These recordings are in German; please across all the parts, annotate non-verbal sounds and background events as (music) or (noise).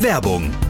Werbung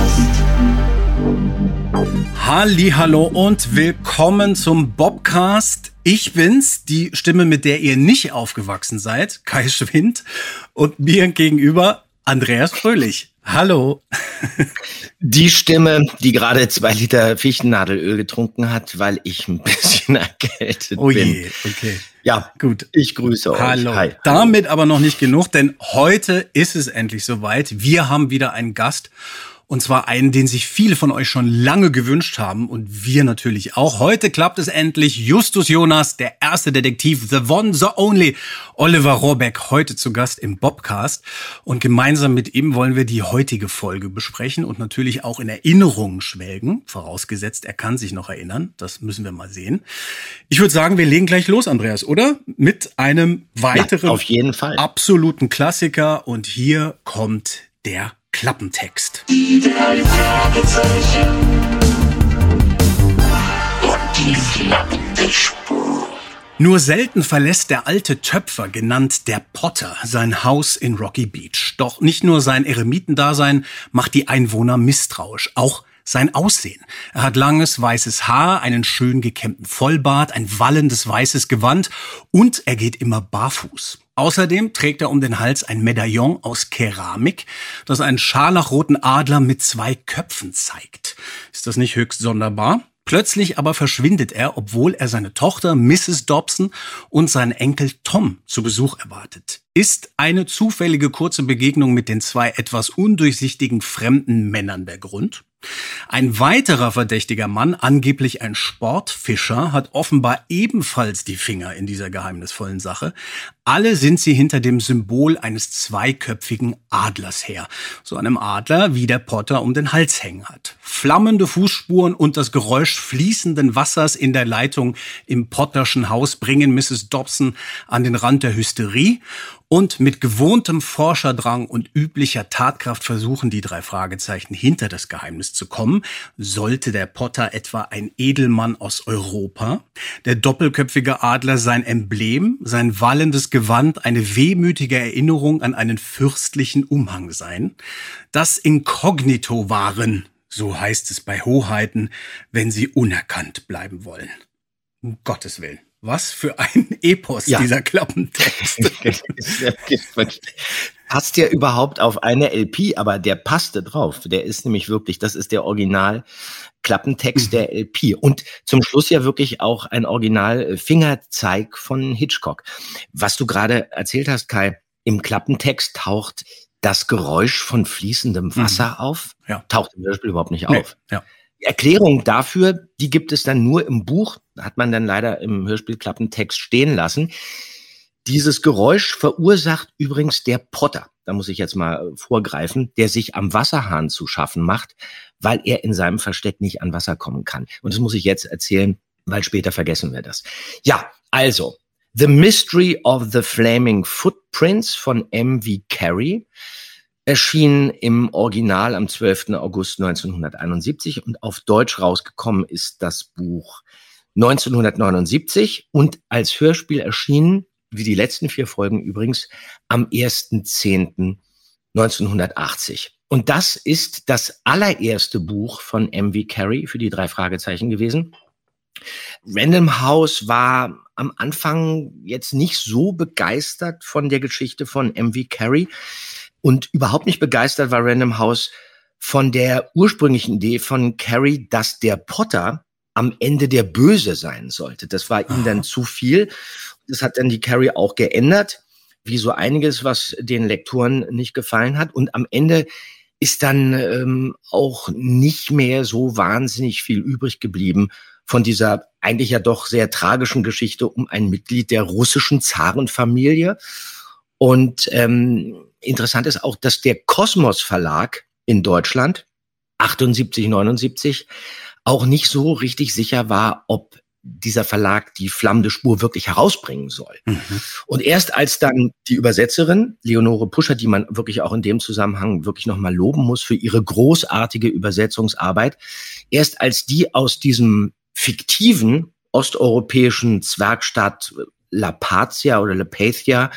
Hallo und willkommen zum Bobcast. Ich bin's, die Stimme, mit der ihr nicht aufgewachsen seid, Kai Schwind und mir gegenüber Andreas Fröhlich. Hallo. Die Stimme, die gerade zwei Liter Fichtennadelöl getrunken hat, weil ich ein bisschen (laughs) erkältet Oh bin. je, okay. Ja, Gut. ich grüße euch. Hallo. Hi. Damit aber noch nicht genug, denn heute ist es endlich soweit. Wir haben wieder einen Gast. Und zwar einen, den sich viele von euch schon lange gewünscht haben und wir natürlich auch. Heute klappt es endlich. Justus Jonas, der erste Detektiv, The One, The Only. Oliver Rohrbeck, heute zu Gast im Bobcast. Und gemeinsam mit ihm wollen wir die heutige Folge besprechen und natürlich auch in Erinnerungen schwelgen. Vorausgesetzt, er kann sich noch erinnern. Das müssen wir mal sehen. Ich würde sagen, wir legen gleich los, Andreas, oder? Mit einem weiteren auf jeden Fall. absoluten Klassiker und hier kommt der Klappentext. Nur selten verlässt der alte Töpfer, genannt der Potter, sein Haus in Rocky Beach. Doch nicht nur sein Eremitendasein macht die Einwohner misstrauisch, auch sein Aussehen. Er hat langes weißes Haar, einen schön gekämmten Vollbart, ein wallendes weißes Gewand und er geht immer barfuß. Außerdem trägt er um den Hals ein Medaillon aus Keramik, das einen scharlachroten Adler mit zwei Köpfen zeigt. Ist das nicht höchst sonderbar? Plötzlich aber verschwindet er, obwohl er seine Tochter Mrs. Dobson und seinen Enkel Tom zu Besuch erwartet. Ist eine zufällige kurze Begegnung mit den zwei etwas undurchsichtigen fremden Männern der Grund? Ein weiterer verdächtiger Mann, angeblich ein Sportfischer, hat offenbar ebenfalls die Finger in dieser geheimnisvollen Sache. Alle sind sie hinter dem Symbol eines zweiköpfigen Adlers her. So einem Adler, wie der Potter um den Hals hängen hat. Flammende Fußspuren und das Geräusch fließenden Wassers in der Leitung im Potterschen Haus bringen Mrs. Dobson an den Rand der Hysterie. Und mit gewohntem Forscherdrang und üblicher Tatkraft versuchen die drei Fragezeichen hinter das Geheimnis zu kommen. Sollte der Potter etwa ein Edelmann aus Europa, der doppelköpfige Adler sein Emblem, sein wallendes Gewand eine wehmütige Erinnerung an einen fürstlichen Umhang sein. Das Inkognito wahren, so heißt es bei Hoheiten, wenn sie unerkannt bleiben wollen. Um Gottes Willen. Was für ein (laughs) Epos, Ja. dieser Klappentext. (laughs) passt ja überhaupt auf eine LP, aber der passte drauf. Der ist nämlich wirklich, das ist der Original Klappentext Mhm. der LP. Und zum Schluss ja wirklich auch ein Original Fingerzeig von Hitchcock. Was du gerade erzählt hast, Kai, im Klappentext taucht das Geräusch von fließendem Wasser auf. Mhm. Ja. Taucht im Hörspiel überhaupt nicht Nee, auf. ja. Erklärung dafür, die gibt es dann nur im Buch, hat man dann leider im Hörspiel Klappentext stehen lassen. Dieses Geräusch verursacht übrigens der Potter. Da muss ich jetzt mal äh, vorgreifen, der sich am Wasserhahn zu schaffen macht, weil er in seinem Versteck nicht an Wasser kommen kann. Und das muss ich jetzt erzählen, weil später vergessen wir das. Ja, also, The Mystery of the Flaming Footprints von M.V. Carey erschien im Original am 12. August 1971 und auf Deutsch rausgekommen ist das Buch 1979 und als Hörspiel erschienen, wie die letzten vier Folgen übrigens, am 1.10.1980. Und das ist das allererste Buch von M.V. Carey für die drei Fragezeichen gewesen. Random House war am Anfang jetzt nicht so begeistert von der Geschichte von M.V. Carey und überhaupt nicht begeistert war Random House von der ursprünglichen Idee von Carey, dass der Potter am Ende der Böse sein sollte. Das war ihm dann zu viel. Das hat dann die Carey auch geändert, wie so einiges, was den Lektoren nicht gefallen hat. Und am Ende ist dann ähm, auch nicht mehr so wahnsinnig viel übrig geblieben von dieser eigentlich ja doch sehr tragischen Geschichte um ein Mitglied der russischen Zarenfamilie. Und ähm, interessant ist auch, dass der Kosmos Verlag in Deutschland 78, 79 auch nicht so richtig sicher war, ob dieser Verlag die flammende Spur wirklich herausbringen soll. Mhm. Und erst als dann die Übersetzerin Leonore Puscher, die man wirklich auch in dem Zusammenhang wirklich nochmal loben muss für ihre großartige Übersetzungsarbeit, erst als die aus diesem fiktiven osteuropäischen Zwergstaat La Pazia oder Lepathia,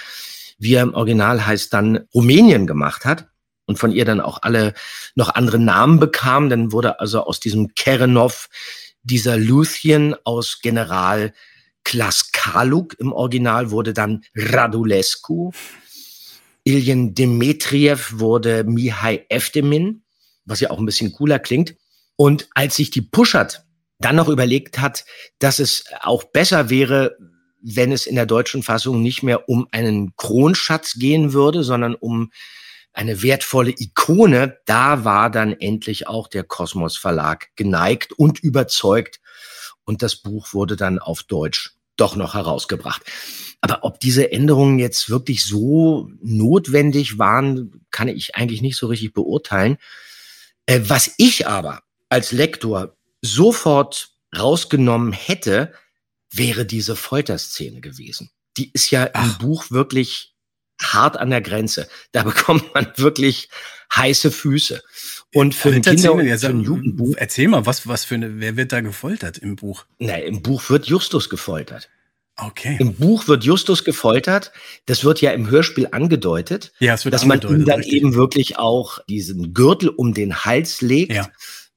wie er im Original heißt, dann Rumänien gemacht hat und von ihr dann auch alle noch andere Namen bekam, dann wurde also aus diesem Kerenov dieser Luthien aus General Klaskaluk im Original wurde dann Radulescu. Ilyen Dmitriev wurde Mihai Eftemin, was ja auch ein bisschen cooler klingt. Und als sich die Puschert dann noch überlegt hat, dass es auch besser wäre, wenn es in der deutschen Fassung nicht mehr um einen Kronschatz gehen würde, sondern um eine wertvolle Ikone, da war dann endlich auch der Kosmos Verlag geneigt und überzeugt und das Buch wurde dann auf Deutsch doch noch herausgebracht. Aber ob diese Änderungen jetzt wirklich so notwendig waren, kann ich eigentlich nicht so richtig beurteilen. Äh, was ich aber als Lektor sofort rausgenommen hätte, wäre diese Folterszene gewesen. Die ist ja Ach. im Buch wirklich hart an der Grenze. Da bekommt man wirklich heiße Füße. Und für ein Alter, Kinder- erzähl, und für ein Jugendbuch, erzähl mal, was, was für eine, wer wird da gefoltert im Buch? na, im Buch wird Justus gefoltert. Okay. Im Buch wird Justus gefoltert. Das wird ja im Hörspiel angedeutet, ja, es wird dass man ihm angedeutet, dann richtig. eben wirklich auch diesen Gürtel um den Hals legt. Ja.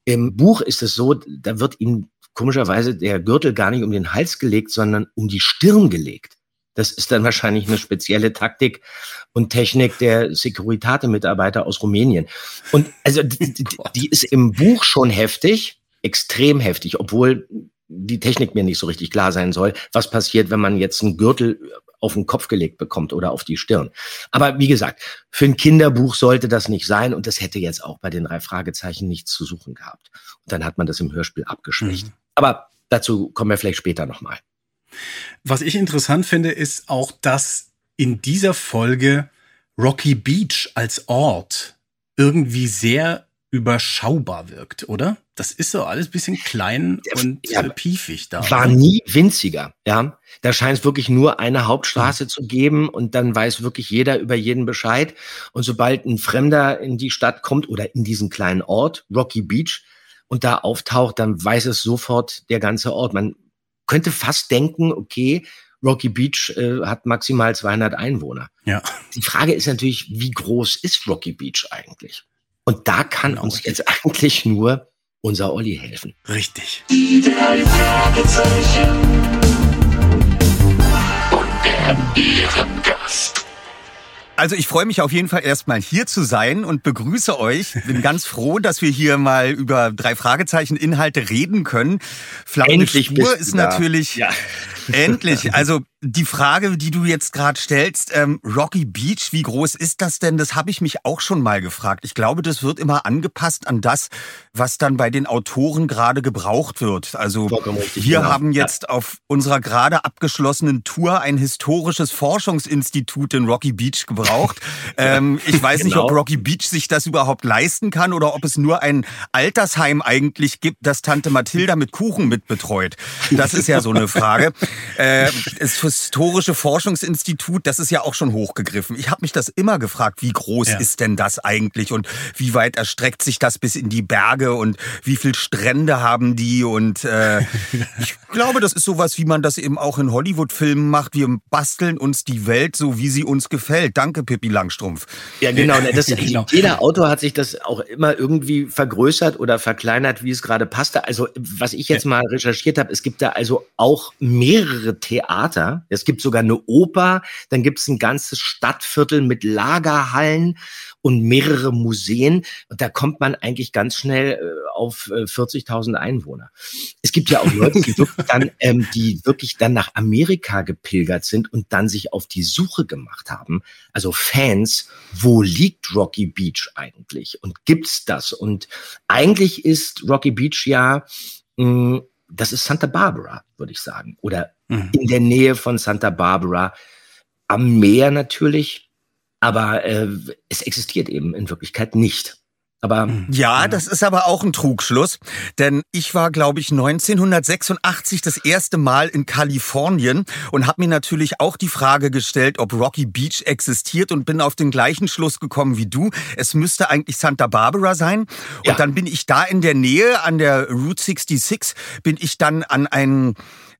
Im Buch ist es so, da wird ihm komischerweise der Gürtel gar nicht um den Hals gelegt, sondern um die Stirn gelegt. Das ist dann wahrscheinlich eine spezielle Taktik und Technik der Securitate-Mitarbeiter aus Rumänien. Und also die, (laughs) die, ist im Buch schon heftig, extrem heftig, obwohl die Technik mir nicht so richtig klar sein soll, was passiert, wenn man jetzt einen Gürtel auf den Kopf gelegt bekommt oder auf die Stirn. Aber wie gesagt, für ein Kinderbuch sollte das nicht sein und das hätte jetzt auch bei den drei Fragezeichen nichts zu suchen gehabt. Und dann hat man das im Hörspiel abgeschwächt. Mhm. Aber dazu kommen wir vielleicht später nochmal. Was ich interessant finde, ist auch, dass in dieser Folge Rocky Beach als Ort irgendwie sehr überschaubar wirkt, oder? Das ist so alles bisschen klein Ja, und ja, piefig da. War nie winziger, ja. Da scheint es wirklich nur eine Hauptstraße zu geben und dann weiß wirklich jeder über jeden Bescheid. Und sobald ein Fremder in die Stadt kommt oder in diesen kleinen Ort, Rocky Beach, und da auftaucht, dann weiß es sofort der ganze Ort. Man könnte fast denken, okay, Rocky Beach äh, hat maximal 200 Einwohner. Ja. Die Frage ist natürlich, wie groß ist Rocky Beach eigentlich? Und da kann Genau. uns jetzt (laughs) eigentlich nur unser Olli helfen. Richtig. Die drei Fragezeichen. Und der Ehrengast. Also ich freue mich auf jeden Fall erstmal hier zu sein und begrüße euch. Bin ganz froh, dass wir hier mal über drei Fragezeichen Inhalte reden können. Endlich Spur ist da. natürlich Ja. endlich. Also die Frage, die du jetzt gerade stellst, ähm, Rocky Beach, wie groß ist das denn? Das habe ich mich auch schon mal gefragt. Ich glaube, das wird immer angepasst an das, was dann bei den Autoren gerade gebraucht wird. Also wir genau. haben jetzt auf unserer gerade abgeschlossenen Tour ein historisches Forschungsinstitut in Rocky Beach gebraucht. (laughs) ähm, ich weiß nicht, ob Genau. Rocky Beach sich das überhaupt leisten kann oder ob es nur ein Altersheim eigentlich gibt, das Tante Mathilda mit Kuchen mitbetreut. Das ist ja so eine Frage. (laughs) Äh, das historische Forschungsinstitut, das ist ja auch schon hochgegriffen. Ich habe mich das immer gefragt, wie groß Ja. ist denn das eigentlich und wie weit erstreckt sich das bis in die Berge und wie viel Strände haben die und äh, (laughs) ich glaube, das ist sowas, wie man das eben auch in Hollywood-Filmen macht. Wir basteln uns die Welt so, wie sie uns gefällt. Danke, Pippi Langstrumpf. Ja, genau. Das, (laughs) Genau. Jeder Autor hat sich das auch immer irgendwie vergrößert oder verkleinert, wie es gerade passte. Also, was ich jetzt mal recherchiert habe, es gibt da also auch mehrere Theater. Es gibt sogar eine Oper, dann gibt es ein ganzes Stadtviertel mit Lagerhallen und mehrere Museen. Und da kommt man eigentlich ganz schnell äh, auf äh, 40.000 Einwohner. Es gibt ja auch Leute, die wirklich dann, (laughs) ähm, die wirklich dann nach Amerika gepilgert sind und dann sich auf die Suche gemacht haben. Also Fans, wo liegt Rocky Beach eigentlich? Und gibt's das? Und eigentlich ist Rocky Beach ja, mh, das ist Santa Barbara, würde ich sagen. Oder Mhm. in der Nähe von Santa Barbara. Am Meer natürlich. Aber äh, es existiert eben in Wirklichkeit nicht. Aber Ja, das ist aber auch ein Trugschluss, denn ich war, glaube ich, 1986 das erste Mal in Kalifornien und habe mir natürlich auch die Frage gestellt, ob Rocky Beach existiert und bin auf den gleichen Schluss gekommen wie du. Es müsste eigentlich Santa Barbara sein. Und Ja. dann bin ich da in der Nähe an der Route 66, bin ich dann an einen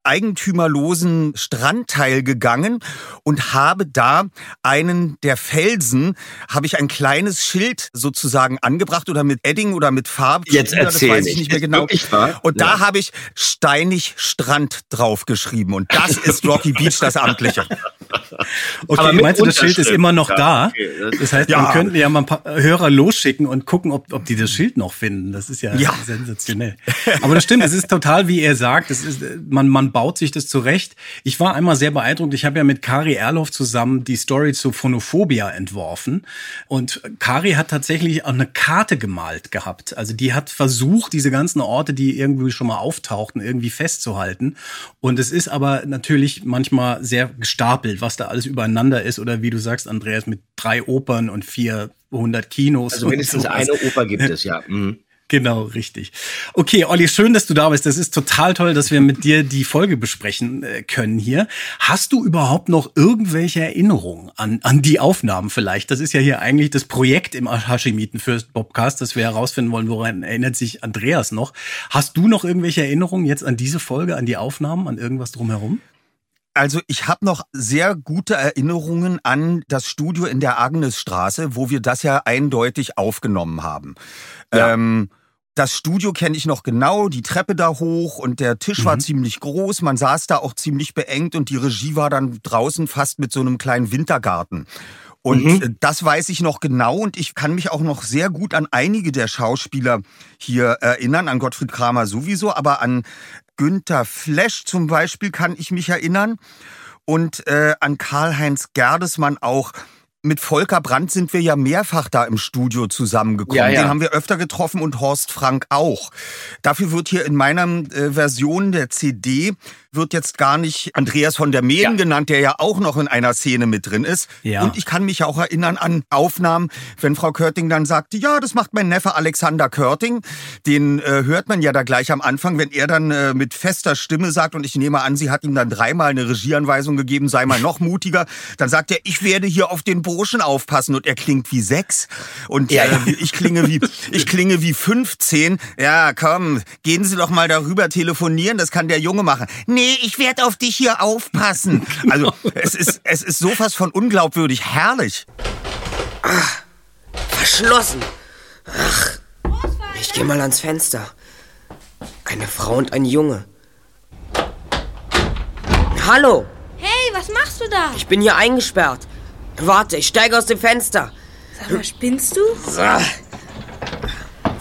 eigentümerlosen Strandteil gegangen und habe da einen der Felsen, habe ich ein kleines Schild sozusagen angebracht oder mit Edding oder mit Farbe. Jetzt das erzähl weiß ich nicht. mehr genau. Und da Ja. habe ich steinig Strand draufgeschrieben und das ist Rocky Beach, das amtliche. (laughs) (laughs) Okay, Aber meinst du, das Schild ist immer noch ja, da? okay, das- Das heißt, Ja. wir könnten ja mal ein paar Hörer losschicken und gucken, ob, ob die das Schild noch finden. Das ist ja, Ja. sensationell. Aber das stimmt, es ist total, wie er sagt, es ist, man, man baut sich das zurecht. Ich war einmal sehr beeindruckt. Ich habe ja mit Kari Erloff zusammen die Story zu Phonophobia entworfen. Und Kari hat tatsächlich auch eine Karte gemalt gehabt. Also die hat versucht, diese ganzen Orte, die irgendwie schon mal auftauchten, irgendwie festzuhalten. Und es ist aber natürlich manchmal sehr gestapelt, was da alles übereinander ist. Oder wie du sagst, Andreas, mit drei Opern und 400 Kinos. also mindestens eine Oper gibt es, ja. (laughs) Mhm. Genau, richtig. Okay, Olli, schön, dass du da bist. Das ist total toll, dass wir mit dir die Folge besprechen äh, können hier. Hast du überhaupt noch irgendwelche Erinnerungen an, an die Aufnahmen vielleicht? Das ist ja hier eigentlich das Projekt im Hashimiten First Bobcast, dass wir herausfinden wollen, woran erinnert sich Andreas noch. Hast du noch irgendwelche Erinnerungen jetzt an diese Folge, an die Aufnahmen, an irgendwas drumherum? Also ich habe noch sehr gute Erinnerungen an das Studio in der Agnesstraße, wo wir das ja eindeutig aufgenommen haben. Ja. Ähm, das Studio kenne ich noch genau, die Treppe da hoch und der Tisch war Mhm. ziemlich groß, man saß da auch ziemlich beengt und die Regie war dann draußen fast mit so einem kleinen Wintergarten. Und Mhm. äh, das weiß ich noch genau und ich kann mich auch noch sehr gut an einige der Schauspieler hier erinnern, an Gottfried Kramer sowieso, aber an Günther Flesch zum Beispiel kann ich mich erinnern und äh, an Karl-Heinz Gerdesmann auch. Mit Volker Brandt sind wir ja mehrfach da im Studio zusammengekommen. Ja, ja. Den haben wir öfter getroffen und Horst Frank auch. Dafür wird hier in meiner äh, Version der CD wird jetzt gar nicht Andreas von der Meen Ja. genannt, der ja auch noch in einer Szene mit drin ist. Ja. Und ich kann mich auch erinnern an Aufnahmen, wenn Frau Körting dann sagte, ja, das macht mein Neffe Alexander Körting. Den äh, hört man ja da gleich am Anfang, wenn er dann äh, mit fester Stimme sagt, und ich nehme an, sie hat ihm dann dreimal eine Regieanweisung gegeben, sei mal noch mutiger, dann sagt er, ich werde hier auf den Burschen aufpassen und er klingt wie sechs und Ja, äh, ich klinge wie (laughs) ich klinge wie 15. Ja, komm, gehen Sie doch mal darüber telefonieren, das kann der Junge machen. Nee, nee, ich werde auf dich hier aufpassen. Also, (laughs) es ist, es ist sowas von unglaubwürdig. Herrlich. Verschlossen. Ach, ich gehe mal ans Fenster. Eine Frau und ein Junge. Hallo, Hey, was machst du da? ich bin hier eingesperrt. Warte, ich steige aus dem Fenster. Sag mal, spinnst du? Ah.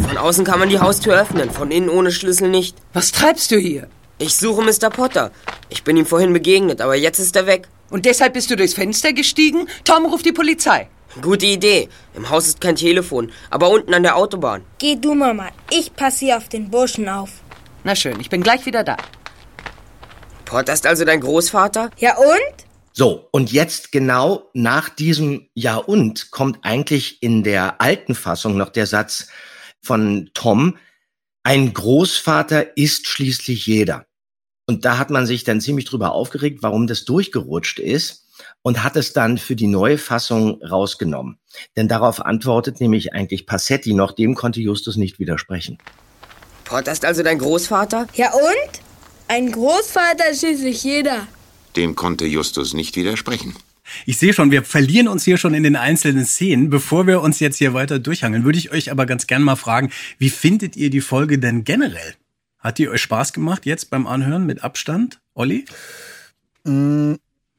Von außen kann man die Haustür öffnen, von innen ohne Schlüssel nicht. Was treibst du hier? Ich suche Mr. Potter. Ich bin ihm vorhin begegnet, aber jetzt ist er weg. Und deshalb bist du durchs Fenster gestiegen? Tom ruft die Polizei. Gute Idee. Im Haus ist kein Telefon, aber unten an der Autobahn. Geh du, Mama. Ich passe hier auf den Burschen auf. Na schön, ich bin gleich wieder da. Potter ist also dein Großvater? Ja und? So, und jetzt genau nach diesem Ja und kommt eigentlich in der alten Fassung noch der Satz von Tom, ein Großvater ist schließlich jeder. Und da hat man sich dann ziemlich drüber aufgeregt, warum das durchgerutscht ist und hat es dann für die neue Fassung rausgenommen. Denn darauf antwortet nämlich eigentlich Passetti noch, dem konnte Justus nicht widersprechen. Potter ist also dein Großvater? Ja und? Ein Großvater ist schließlich jeder. Dem konnte Justus nicht widersprechen. Ich sehe schon, wir verlieren uns hier schon in den einzelnen Szenen. Bevor wir uns jetzt hier weiter durchhangeln, würde ich euch aber ganz gern mal fragen, wie findet ihr die Folge denn generell? Hat die euch Spaß gemacht jetzt beim Anhören mit Abstand? Olli?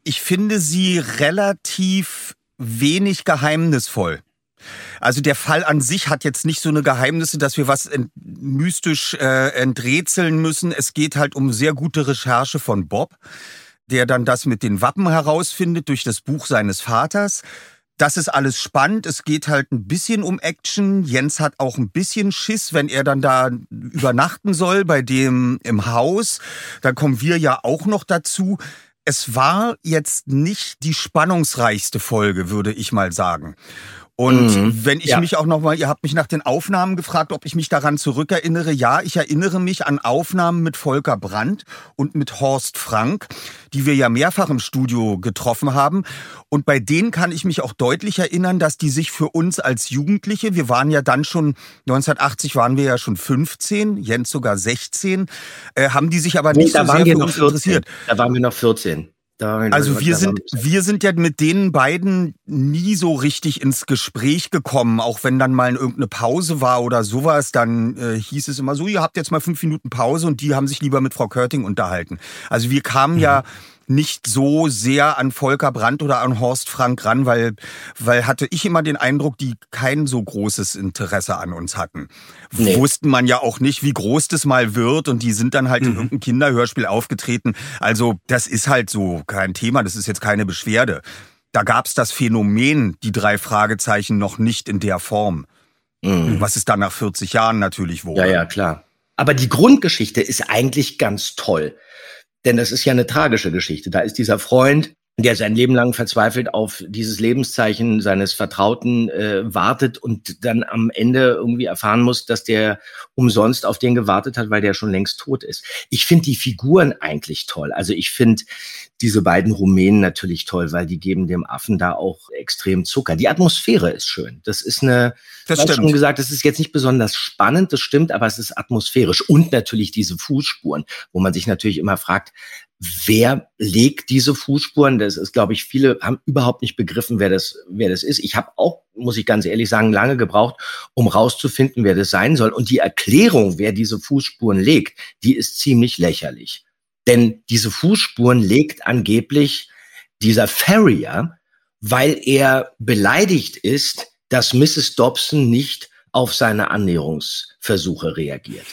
Ich finde sie relativ wenig geheimnisvoll. Also der Fall an sich hat jetzt nicht so eine Geheimnisse, dass wir was ent mystisch äh, enträtseln müssen. Es geht halt um sehr gute Recherche von Bob, der dann das mit den Wappen herausfindet durch das Buch seines Vaters. Das ist alles spannend. Es geht halt ein bisschen um Action. Jens hat auch ein bisschen Schiss, wenn er dann da übernachten soll bei dem im Haus. Da kommen wir ja auch noch dazu. Es war jetzt nicht die spannungsreichste Folge, würde ich mal sagen. Und Mhm. wenn ich Ja. mich auch noch mal, ihr habt mich nach den Aufnahmen gefragt, ob ich mich daran zurückerinnere. Ja, ich erinnere mich an Aufnahmen mit Volker Brandt und mit Horst Frank, die wir ja mehrfach im Studio getroffen haben. Und bei denen kann ich mich auch deutlich erinnern, dass die sich für uns als Jugendliche, wir waren ja dann schon, 1980 waren wir ja schon 15, Jens sogar 16, äh, haben die sich aber Nee, nicht da so waren sehr wir für noch uns 14. interessiert. Da waren wir noch 14. Da waren Also wir sind, wir sind ja mit den beiden nie so richtig ins Gespräch gekommen, auch wenn dann mal irgendeine Pause war oder sowas, dann äh, hieß es immer so, ihr habt jetzt mal fünf Minuten Pause und die haben sich lieber mit Frau Körting unterhalten. Also wir kamen ja nicht so sehr an Volker Brandt oder an Horst Frank ran, weil, weil hatte ich immer den Eindruck, die kein so großes Interesse an uns hatten. Nee. Wussten man ja auch nicht, wie groß das mal wird und die sind dann halt in irgendeinem Kinderhörspiel aufgetreten. Also das ist halt so kein Thema, das ist jetzt keine Beschwerde. Da gab's das Phänomen, die drei Fragezeichen, noch nicht in der Form. Mhm. Was es dann nach 40 Jahren natürlich wurde. Ja, ja, klar. Aber die Grundgeschichte ist eigentlich ganz toll. Denn das ist ja eine tragische Geschichte. Da ist dieser Freund, der sein Leben lang verzweifelt auf dieses Lebenszeichen seines Vertrauten äh, wartet und dann am Ende irgendwie erfahren muss, dass der umsonst auf den gewartet hat, weil der schon längst tot ist. Ich finde die Figuren eigentlich toll. Also ich finde diese beiden Rumänen natürlich toll, weil die geben dem Affen da auch extrem Zucker. Die Atmosphäre ist schön. Das ist eine, Das stimmt. schon gesagt, es ist jetzt nicht besonders spannend, das stimmt, aber es ist atmosphärisch. Und natürlich diese Fußspuren, wo man sich natürlich immer fragt, wer legt diese Fußspuren? Das ist, glaube ich, viele haben überhaupt nicht begriffen, wer das, wer das ist. Ich habe auch, muss ich ganz ehrlich sagen, lange gebraucht, um rauszufinden, wer das sein soll. Und die Erklärung, wer diese Fußspuren legt, die ist ziemlich lächerlich. Denn diese Fußspuren legt angeblich dieser Farrier, weil er beleidigt ist, dass Mrs. Dobson nicht auf seine Annäherungsversuche reagiert.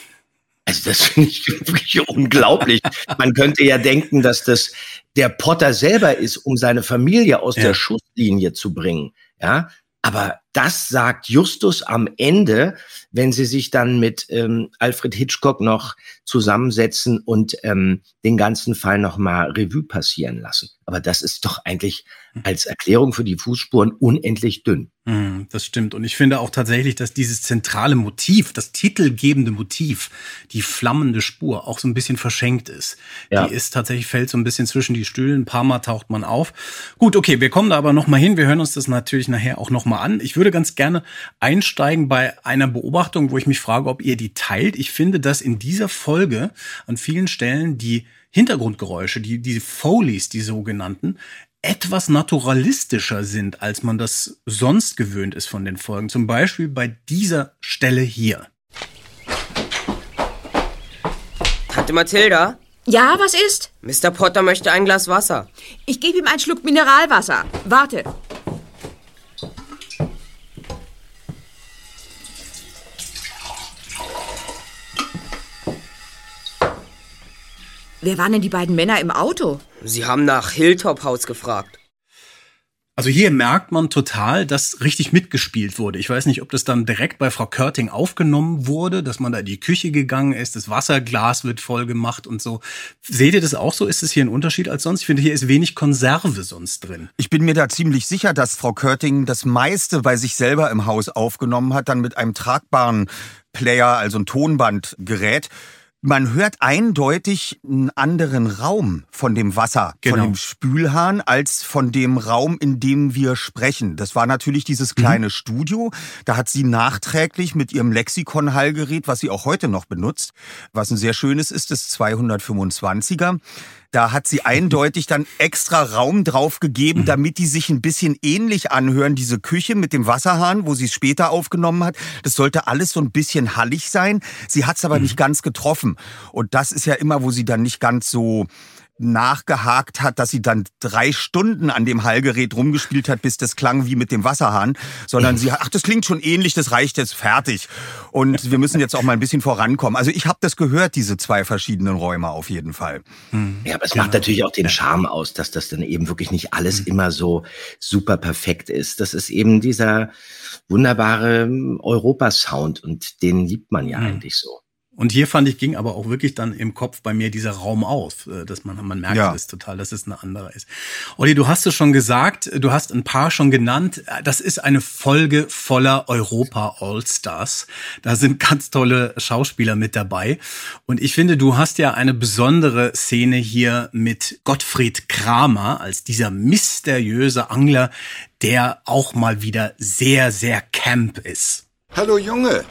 Also das (laughs) finde ich wirklich unglaublich. Man könnte ja denken, dass das der Potter selber ist, um seine Familie aus Ja. der Schusslinie zu bringen. Ja, aber das sagt Justus am Ende, wenn sie sich dann mit ähm, Alfred Hitchcock noch zusammensetzen und ähm, den ganzen Fall nochmal Revue passieren lassen. Aber das ist doch eigentlich als Erklärung für die Fußspuren unendlich dünn. Hm, Das stimmt. Und ich finde auch tatsächlich, dass dieses zentrale Motiv, das titelgebende Motiv, die flammende Spur, auch so ein bisschen verschenkt ist. Ja. Die ist tatsächlich, fällt so ein bisschen zwischen die Stühlen. Ein paar Mal taucht man auf. Gut, okay, wir kommen da aber noch mal hin. Wir hören uns das natürlich nachher auch noch mal an. Ich würde ganz gerne einsteigen bei einer Beobachtung, wo ich mich frage, ob ihr die teilt. Ich finde, dass in dieser Folge an vielen Stellen die Hintergrundgeräusche, die, die Foleys, die sogenannten, etwas naturalistischer sind, als man das sonst gewöhnt ist von den Folgen. Zum Beispiel bei dieser Stelle hier. Tante Mathilda, Ja, was ist? Mr. Potter möchte ein Glas Wasser. Ich gebe ihm einen Schluck Mineralwasser. Warte. Wer waren denn die beiden Männer im Auto? Sie haben nach Hilltop House gefragt. Also hier merkt man total, dass richtig mitgespielt wurde. Ich weiß nicht, ob das dann direkt bei Frau Körting aufgenommen wurde, dass man da in die Küche gegangen ist, das Wasserglas wird voll gemacht und so. Seht ihr das auch so? Ist es hier ein Unterschied als sonst? Ich finde, hier ist wenig Konserve sonst drin. Ich bin mir da ziemlich sicher, dass Frau Körting das meiste bei sich selber im Haus aufgenommen hat, dann mit einem tragbaren Player, also ein Tonbandgerät. Man hört eindeutig einen anderen Raum von dem Wasser, Genau. von dem Spülhahn, als von dem Raum, in dem wir sprechen. Das war natürlich dieses kleine Studio. Da hat sie nachträglich mit ihrem Lexikon-Hallgerät, was sie auch heute noch benutzt, was ein sehr schönes ist, das 225er. Da hat sie eindeutig dann extra Raum drauf gegeben, damit die sich ein bisschen ähnlich anhören. Diese Küche mit dem Wasserhahn, wo sie es später aufgenommen hat, das sollte alles so ein bisschen hallig sein. Sie hat es aber nicht ganz getroffen. Und das ist ja immer, wo sie dann nicht ganz so nachgehakt hat, dass sie dann drei Stunden an dem Hallgerät rumgespielt hat, bis das klang wie mit dem Wasserhahn, sondern sie hat, ach, das klingt schon ähnlich, das reicht jetzt fertig. Und wir müssen jetzt auch mal ein bisschen vorankommen. Also ich habe das gehört, diese zwei verschiedenen Räume auf jeden Fall. Ja, aber es macht natürlich auch den Charme aus, dass das dann eben wirklich nicht alles immer so super perfekt ist. Das ist eben dieser wunderbare ähm, Europa-Sound und den liebt man ja eigentlich so. Und hier fand ich, ging aber auch wirklich dann im Kopf bei mir dieser Raum auf, äh, dass man, man merkt Ja. es total, dass es eine andere ist. Olli, du hast es schon gesagt, du hast ein paar schon genannt. Das ist eine Folge voller Europa All-Stars. Da sind ganz tolle Schauspieler mit dabei. Und ich finde, du hast ja eine besondere Szene hier mit Gottfried Kramer als dieser mysteriöse Angler, der auch mal wieder sehr, sehr camp ist. Hallo Junge,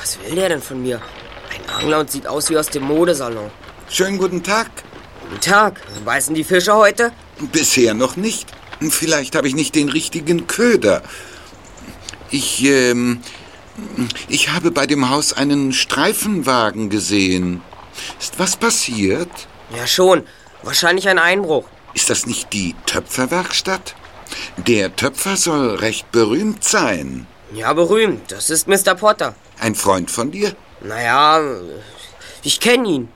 Was will der denn von mir? Ein Angler und sieht aus wie aus dem Modesalon. schönen guten Tag. Guten Tag. Beißen die Fische heute? Bisher noch nicht. Vielleicht habe ich nicht den richtigen Köder. Ich, ähm, ich habe bei dem Haus einen Streifenwagen gesehen. Ist was passiert? Ja schon. Wahrscheinlich ein Einbruch. Ist das nicht die Töpferwerkstatt? Der Töpfer soll recht berühmt sein. Ja, berühmt. Das ist Mr. Potter. Ein Freund von dir? Naja, ich kenne ihn.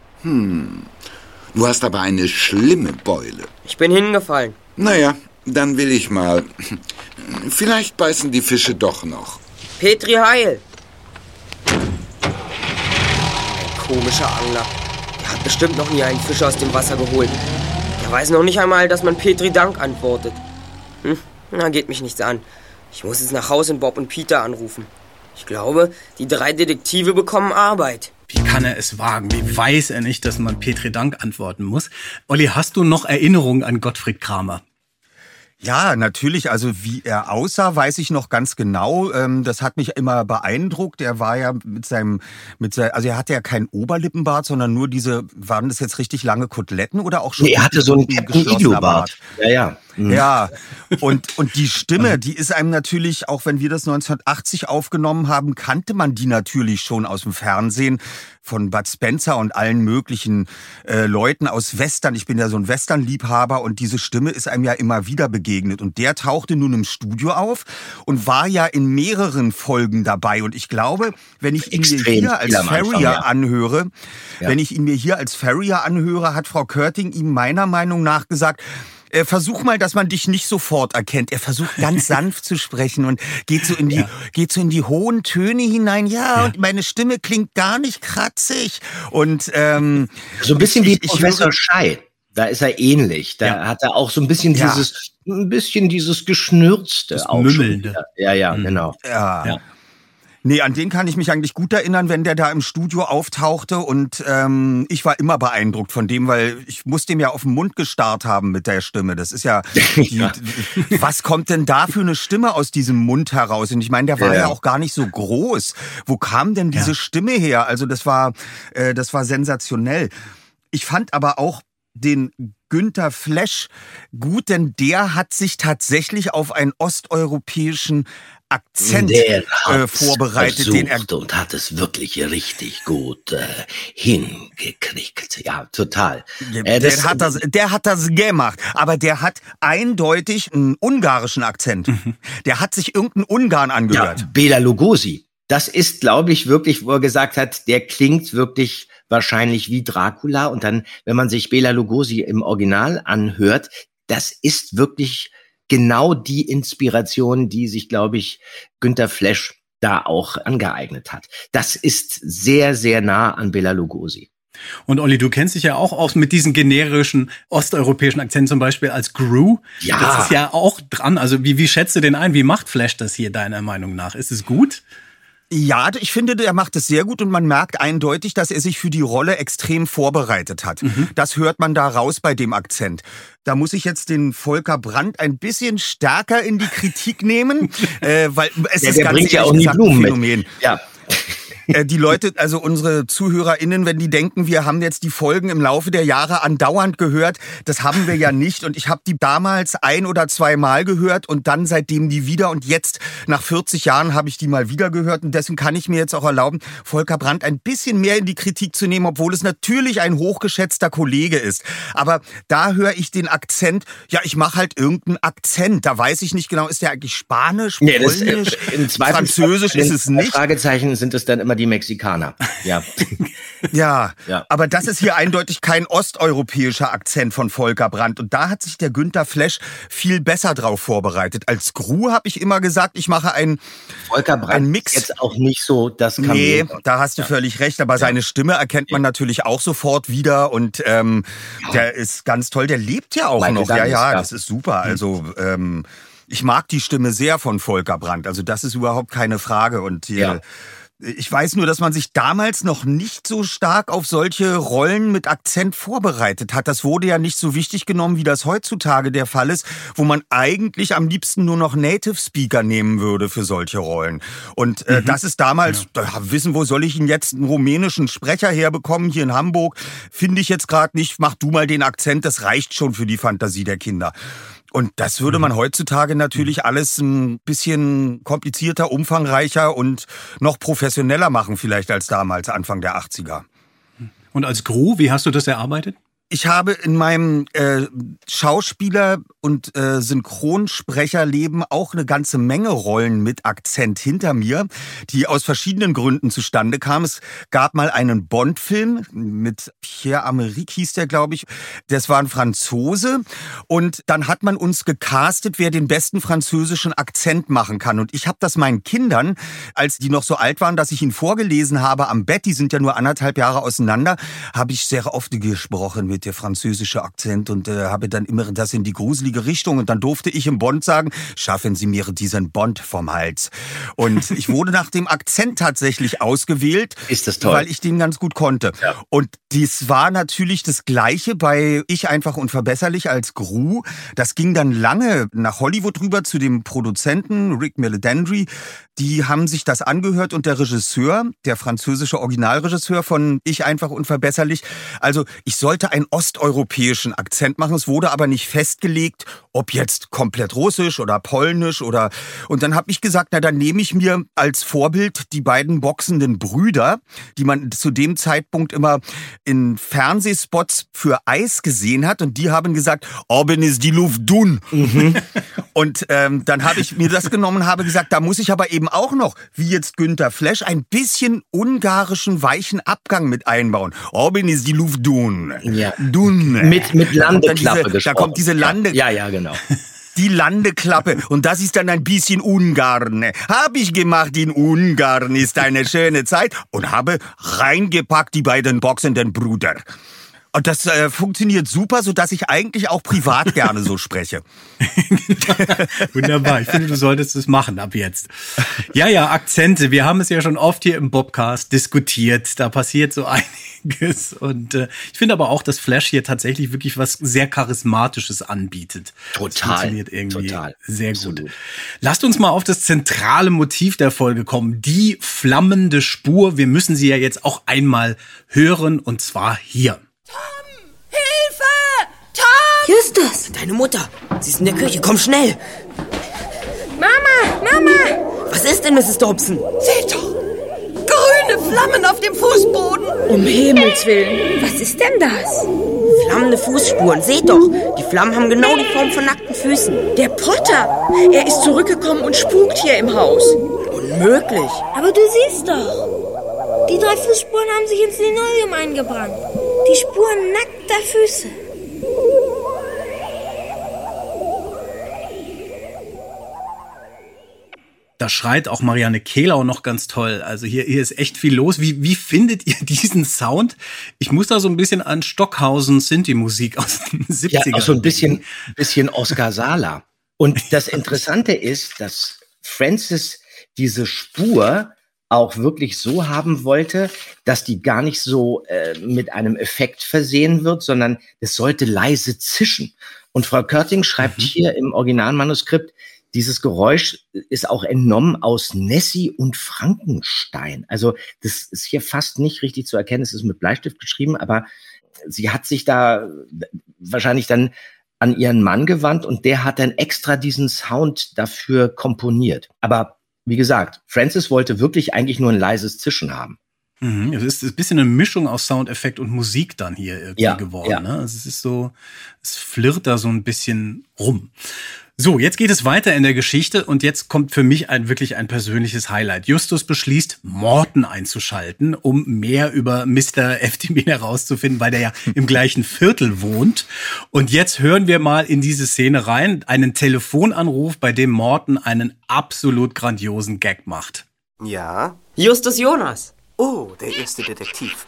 Du hast aber eine schlimme Beule. Ich bin hingefallen. Naja, dann will ich mal. Vielleicht beißen die Fische doch noch. Petri Heil. Ein komischer Angler. Der hat bestimmt noch nie einen Fisch aus dem Wasser geholt. Der weiß noch nicht einmal, dass man Petri Dank antwortet. Hm, na, geht mich nichts an. Ich muss jetzt nach Hause und Bob und Peter anrufen. Ich glaube, die drei Detektive bekommen Arbeit. Wie kann er es wagen? Wie weiß er nicht, dass man Petri Dank antworten muss? Olli, hast du noch Erinnerungen an Gottfried Kramer? Ja, natürlich. Also wie er aussah, weiß ich noch ganz genau. Ähm, Das hat mich immer beeindruckt. Er war ja mit seinem, mit sein, also er hatte ja kein Oberlippenbart, sondern nur diese, waren das jetzt richtig lange Koteletten oder auch schon? Nee, er hatte so einen ein Captain geschlossener Igloo-Bart. Ja, ja. Mhm. Ja, und, und die Stimme, die ist einem natürlich, auch wenn wir das 1980 aufgenommen haben, kannte man die natürlich schon aus dem Fernsehen von Bud Spencer und allen möglichen äh, Leuten aus Western. Ich bin ja so ein Western-Liebhaber und diese Stimme ist einem ja immer wieder begegnet. Und der tauchte nun im Studio auf und war ja in mehreren Folgen dabei. Und ich glaube, wenn ich ihn mir hier als am Anfang, Farrier ja. anhöre, Ja. wenn ich ihn mir hier als Farrier anhöre, hat Frau Körting ihm meiner Meinung nach gesagt, äh, versuch mal, dass man dich nicht sofort erkennt. Er versucht ganz (laughs) sanft zu sprechen und geht so in die, geht so in die hohen Töne hinein. Ja, und meine Stimme klingt gar nicht kratzig. Und ähm, (laughs) So ein bisschen ich- wie Professor Schei. Da ist er ähnlich. Da Ja. hat er auch so ein bisschen Ja. dieses, ein bisschen dieses Geschnürzte. Das auch Mümmelnde. Ja, ja, genau. Ja. Ja. Nee, an den kann ich mich eigentlich gut erinnern, wenn der da im Studio auftauchte und ähm, ich war immer beeindruckt von dem, weil ich musste ihm ja auf den Mund gestarrt haben mit der Stimme. Das ist ja, (laughs) die, (laughs) was kommt denn da für eine Stimme aus diesem Mund heraus? Und ich meine, der war Ja, ja, ja. auch gar nicht so groß. Wo kam denn diese Ja. Stimme her? Also das war, äh, das war sensationell. Ich fand aber auch den Günther Flesch gut, denn der hat sich tatsächlich auf einen osteuropäischen Akzent Der äh, vorbereitet, den er und hat es wirklich richtig gut äh, hingekriegt. Ja, total. Ja, Äh, das- der, hat das, der hat das gemacht, aber der hat eindeutig einen ungarischen Akzent. Der hat sich irgendeinen Ungarn Ja, angehört. Bela Lugosi. Das ist, glaube ich, wirklich, wo er gesagt hat, der klingt wirklich wahrscheinlich wie Dracula. Und dann, wenn man sich Bela Lugosi im Original anhört, das ist wirklich genau die Inspiration, die sich, glaube ich, Günter Flesch da auch angeeignet hat. Das ist sehr, sehr nah an Bela Lugosi. Und Olli, du kennst dich ja auch aus mit diesen generischen osteuropäischen Akzenten, zum Beispiel als Gru. Ja. Das ist ja auch dran. Also wie, wie schätzt du den ein? Wie macht Flash das hier deiner Meinung nach? Ist es gut? Ja, ich finde, der macht es sehr gut und man merkt eindeutig, dass er sich für die Rolle extrem vorbereitet hat. Das hört man da raus bei dem Akzent. Da muss ich jetzt den Volker Brandt ein bisschen stärker in die Kritik nehmen, (laughs) äh, weil es Ja, ist ganz bringt ja auch nie Blumen mit. Phänomen. Ja. Äh, die Leute, also unsere ZuhörerInnen, wenn die denken, wir haben jetzt die Folgen im Laufe der Jahre andauernd gehört, das haben wir ja nicht. Und ich habe die damals ein oder zwei Mal gehört und dann seitdem die wieder. Und jetzt, nach 40 Jahren, habe ich die mal wieder gehört. Und deswegen kann ich mir jetzt auch erlauben, Volker Brandt ein bisschen mehr in die Kritik zu nehmen, obwohl es natürlich ein hochgeschätzter Kollege ist. Aber da höre ich den Akzent, ja, ich mache halt irgendeinen Akzent. Da weiß ich nicht genau, ist der eigentlich Spanisch, Nee, das, äh, Polnisch, Französisch ist es nicht. Fragezeichen sind es dann immer die Mexikaner. Ja. (laughs) Ja, Ja. aber das ist hier eindeutig kein osteuropäischer Akzent von Volker Brandt. Und da hat sich der Günther Flesch viel besser drauf vorbereitet. Als Gru habe ich immer gesagt, ich mache einen, Volker Brandt Ein Mix. ist jetzt auch nicht so das Nee, Kamel. da hast du völlig recht. Aber seine Stimme erkennt man natürlich auch sofort wieder. Und ähm, der ist ganz toll. Der lebt ja auch Michael noch. Ja, ja, ja. das ist super. Also ähm, ich mag die Stimme sehr von Volker Brandt. Also das ist überhaupt keine Frage. Und hier, Ja. Ich weiß nur, dass man sich damals noch nicht so stark auf solche Rollen mit Akzent vorbereitet hat. Das wurde ja nicht so wichtig genommen, wie das heutzutage der Fall ist, wo man eigentlich am liebsten nur noch Native Speaker nehmen würde für solche Rollen. Und äh, das ist damals, da wissen, wo soll ich ihn jetzt einen rumänischen Sprecher herbekommen hier in Hamburg? Finde ich jetzt gerade nicht. Mach du mal den Akzent, das reicht schon für die Fantasie der Kinder. Und das würde man heutzutage natürlich alles ein bisschen komplizierter, umfangreicher und noch professioneller machen, vielleicht als damals, Anfang der 80er. Und als Gru, wie hast du das erarbeitet? Ich habe in meinem äh, Schauspieler- und äh, Synchronsprecherleben auch eine ganze Menge Rollen mit Akzent hinter mir, die aus verschiedenen Gründen zustande kamen. Es gab mal einen Bond-Film mit Pierre Amerique hieß der, glaube ich. Das war ein Franzose. Und dann hat man uns gecastet, wer den besten französischen Akzent machen kann. Und ich habe das meinen Kindern, als die noch so alt waren, dass ich ihnen vorgelesen habe am Bett, die sind ja nur anderthalb Jahre auseinander, habe ich sehr oft gesprochen mit der französischen Akzent und äh, habe dann immer das in die gruselige Richtung. Und dann durfte ich im Bond sagen, schaffen Sie mir diesen Bond vom Hals. Und (laughs) ich wurde nach dem Akzent tatsächlich ausgewählt, Ist das toll. weil ich den ganz gut konnte. Ja. Und dies war natürlich das Gleiche bei Ich einfach unverbesserlich als Gru. Das ging dann lange nach Hollywood rüber zu dem Produzenten Rick Meledandri. Die haben sich das angehört und der Regisseur, der französische Originalregisseur von Ich einfach unverbesserlich, also ich sollte einen osteuropäischen Akzent machen. Es wurde aber nicht festgelegt, ob jetzt komplett russisch oder polnisch oder und dann habe ich gesagt, na dann nehme ich mir als Vorbild die beiden boxenden Brüder, die man zu dem Zeitpunkt immer in Fernsehspots für Eis gesehen hat und die haben gesagt, Orben ist die Luft dun. (laughs) Und ähm, dann habe ich mir das genommen habe gesagt, da muss ich aber eben auch noch, wie jetzt Günther Flesch, ein bisschen ungarischen weichen Abgang mit einbauen. Orben ist die Luft dun. Ja. Dun. Mit, mit Landeklappe diese, gesprochen. Da kommt diese Lande, Ja, ja, genau. (laughs) die Landeklappe. Und das ist dann ein bisschen Ungarn. Hab ich gemacht in Ungarn, ist eine schöne Zeit. Und habe reingepackt die beiden boxenden Brüder. Und das äh, funktioniert super, so dass ich eigentlich auch privat gerne so spreche. (laughs) Wunderbar. Ich finde, du solltest es machen ab jetzt. Ja, ja, Akzente. Wir haben es ja schon oft hier im Bobcast diskutiert. Da passiert so (laughs) einiges. Und äh, ich finde aber auch, dass Flash hier tatsächlich wirklich was sehr Charismatisches anbietet. Das Total, funktioniert irgendwie total. sehr gut. Absolut. Lasst uns mal auf das zentrale Motiv der Folge kommen. Die flammende Spur. Wir müssen sie ja jetzt auch einmal hören und zwar hier. Hilfe! Justus! Deine Mutter. Sie ist in der Küche. Komm schnell. Mama! Mama! Was ist denn, Mrs. Dobson? Seht doch! Grüne Flammen auf dem Fußboden! Um Himmels Willen! Was ist denn das? Flammende Fußspuren. Seht doch. Die Flammen haben genau die Form von nackten Füßen. Der Potter! Er ist zurückgekommen und spukt hier im Haus. Unmöglich. Aber du siehst doch. Die drei Fußspuren haben sich ins Linoleum eingebrannt. Die Spuren nackter Füße. Da schreit auch Marianne Kehlau noch ganz toll. Also hier, hier ist echt viel los. Wie, wie findet ihr (laughs) diesen Sound? Ich muss da so ein bisschen an Stockhausen Sinti-Musik aus den 70ern. Ja, auch so ein bisschen, bisschen Oscar Sala. Und (laughs) das Interessante ist, dass Francis diese Spur auch wirklich so haben wollte, dass die gar nicht so äh, mit einem Effekt versehen wird, sondern es sollte leise zischen. Und Frau Körting schreibt Mhm. hier im Originalmanuskript, dieses Geräusch ist auch entnommen aus Nessie und Frankenstein. Also das ist hier fast nicht richtig zu erkennen. Es ist mit Bleistift geschrieben, aber sie hat sich da wahrscheinlich dann an ihren Mann gewandt und der hat dann extra diesen Sound dafür komponiert. Aber wie gesagt, Francis wollte wirklich eigentlich nur ein leises Zischen haben. Mhm, es ist ein bisschen eine Mischung aus Soundeffekt und Musik dann hier irgendwie Ja, geworden. ja. Ne? Also es ist so, es flirrt da so ein bisschen rum. So, jetzt geht es weiter in der Geschichte und jetzt kommt für mich ein wirklich ein persönliches Highlight. Justus beschließt, Morton einzuschalten, um mehr über Mr. Eftimin (laughs) herauszufinden, weil der ja im gleichen Viertel wohnt. Und jetzt hören wir mal in diese Szene rein, einen Telefonanruf, bei dem Morton einen absolut grandiosen Gag macht. Ja? Justus Jonas. Oh, der erste Detektiv.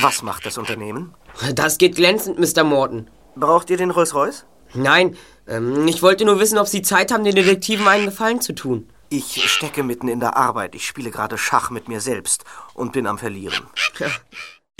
Was macht das Unternehmen? Das geht glänzend, Mr. Morton. Braucht ihr den Rolls-Royce? Nein, ähm, ich wollte nur wissen, ob Sie Zeit haben, den Detektiven einen Gefallen zu tun. Ich stecke mitten in der Arbeit. Ich spiele gerade Schach mit mir selbst und bin am Verlieren.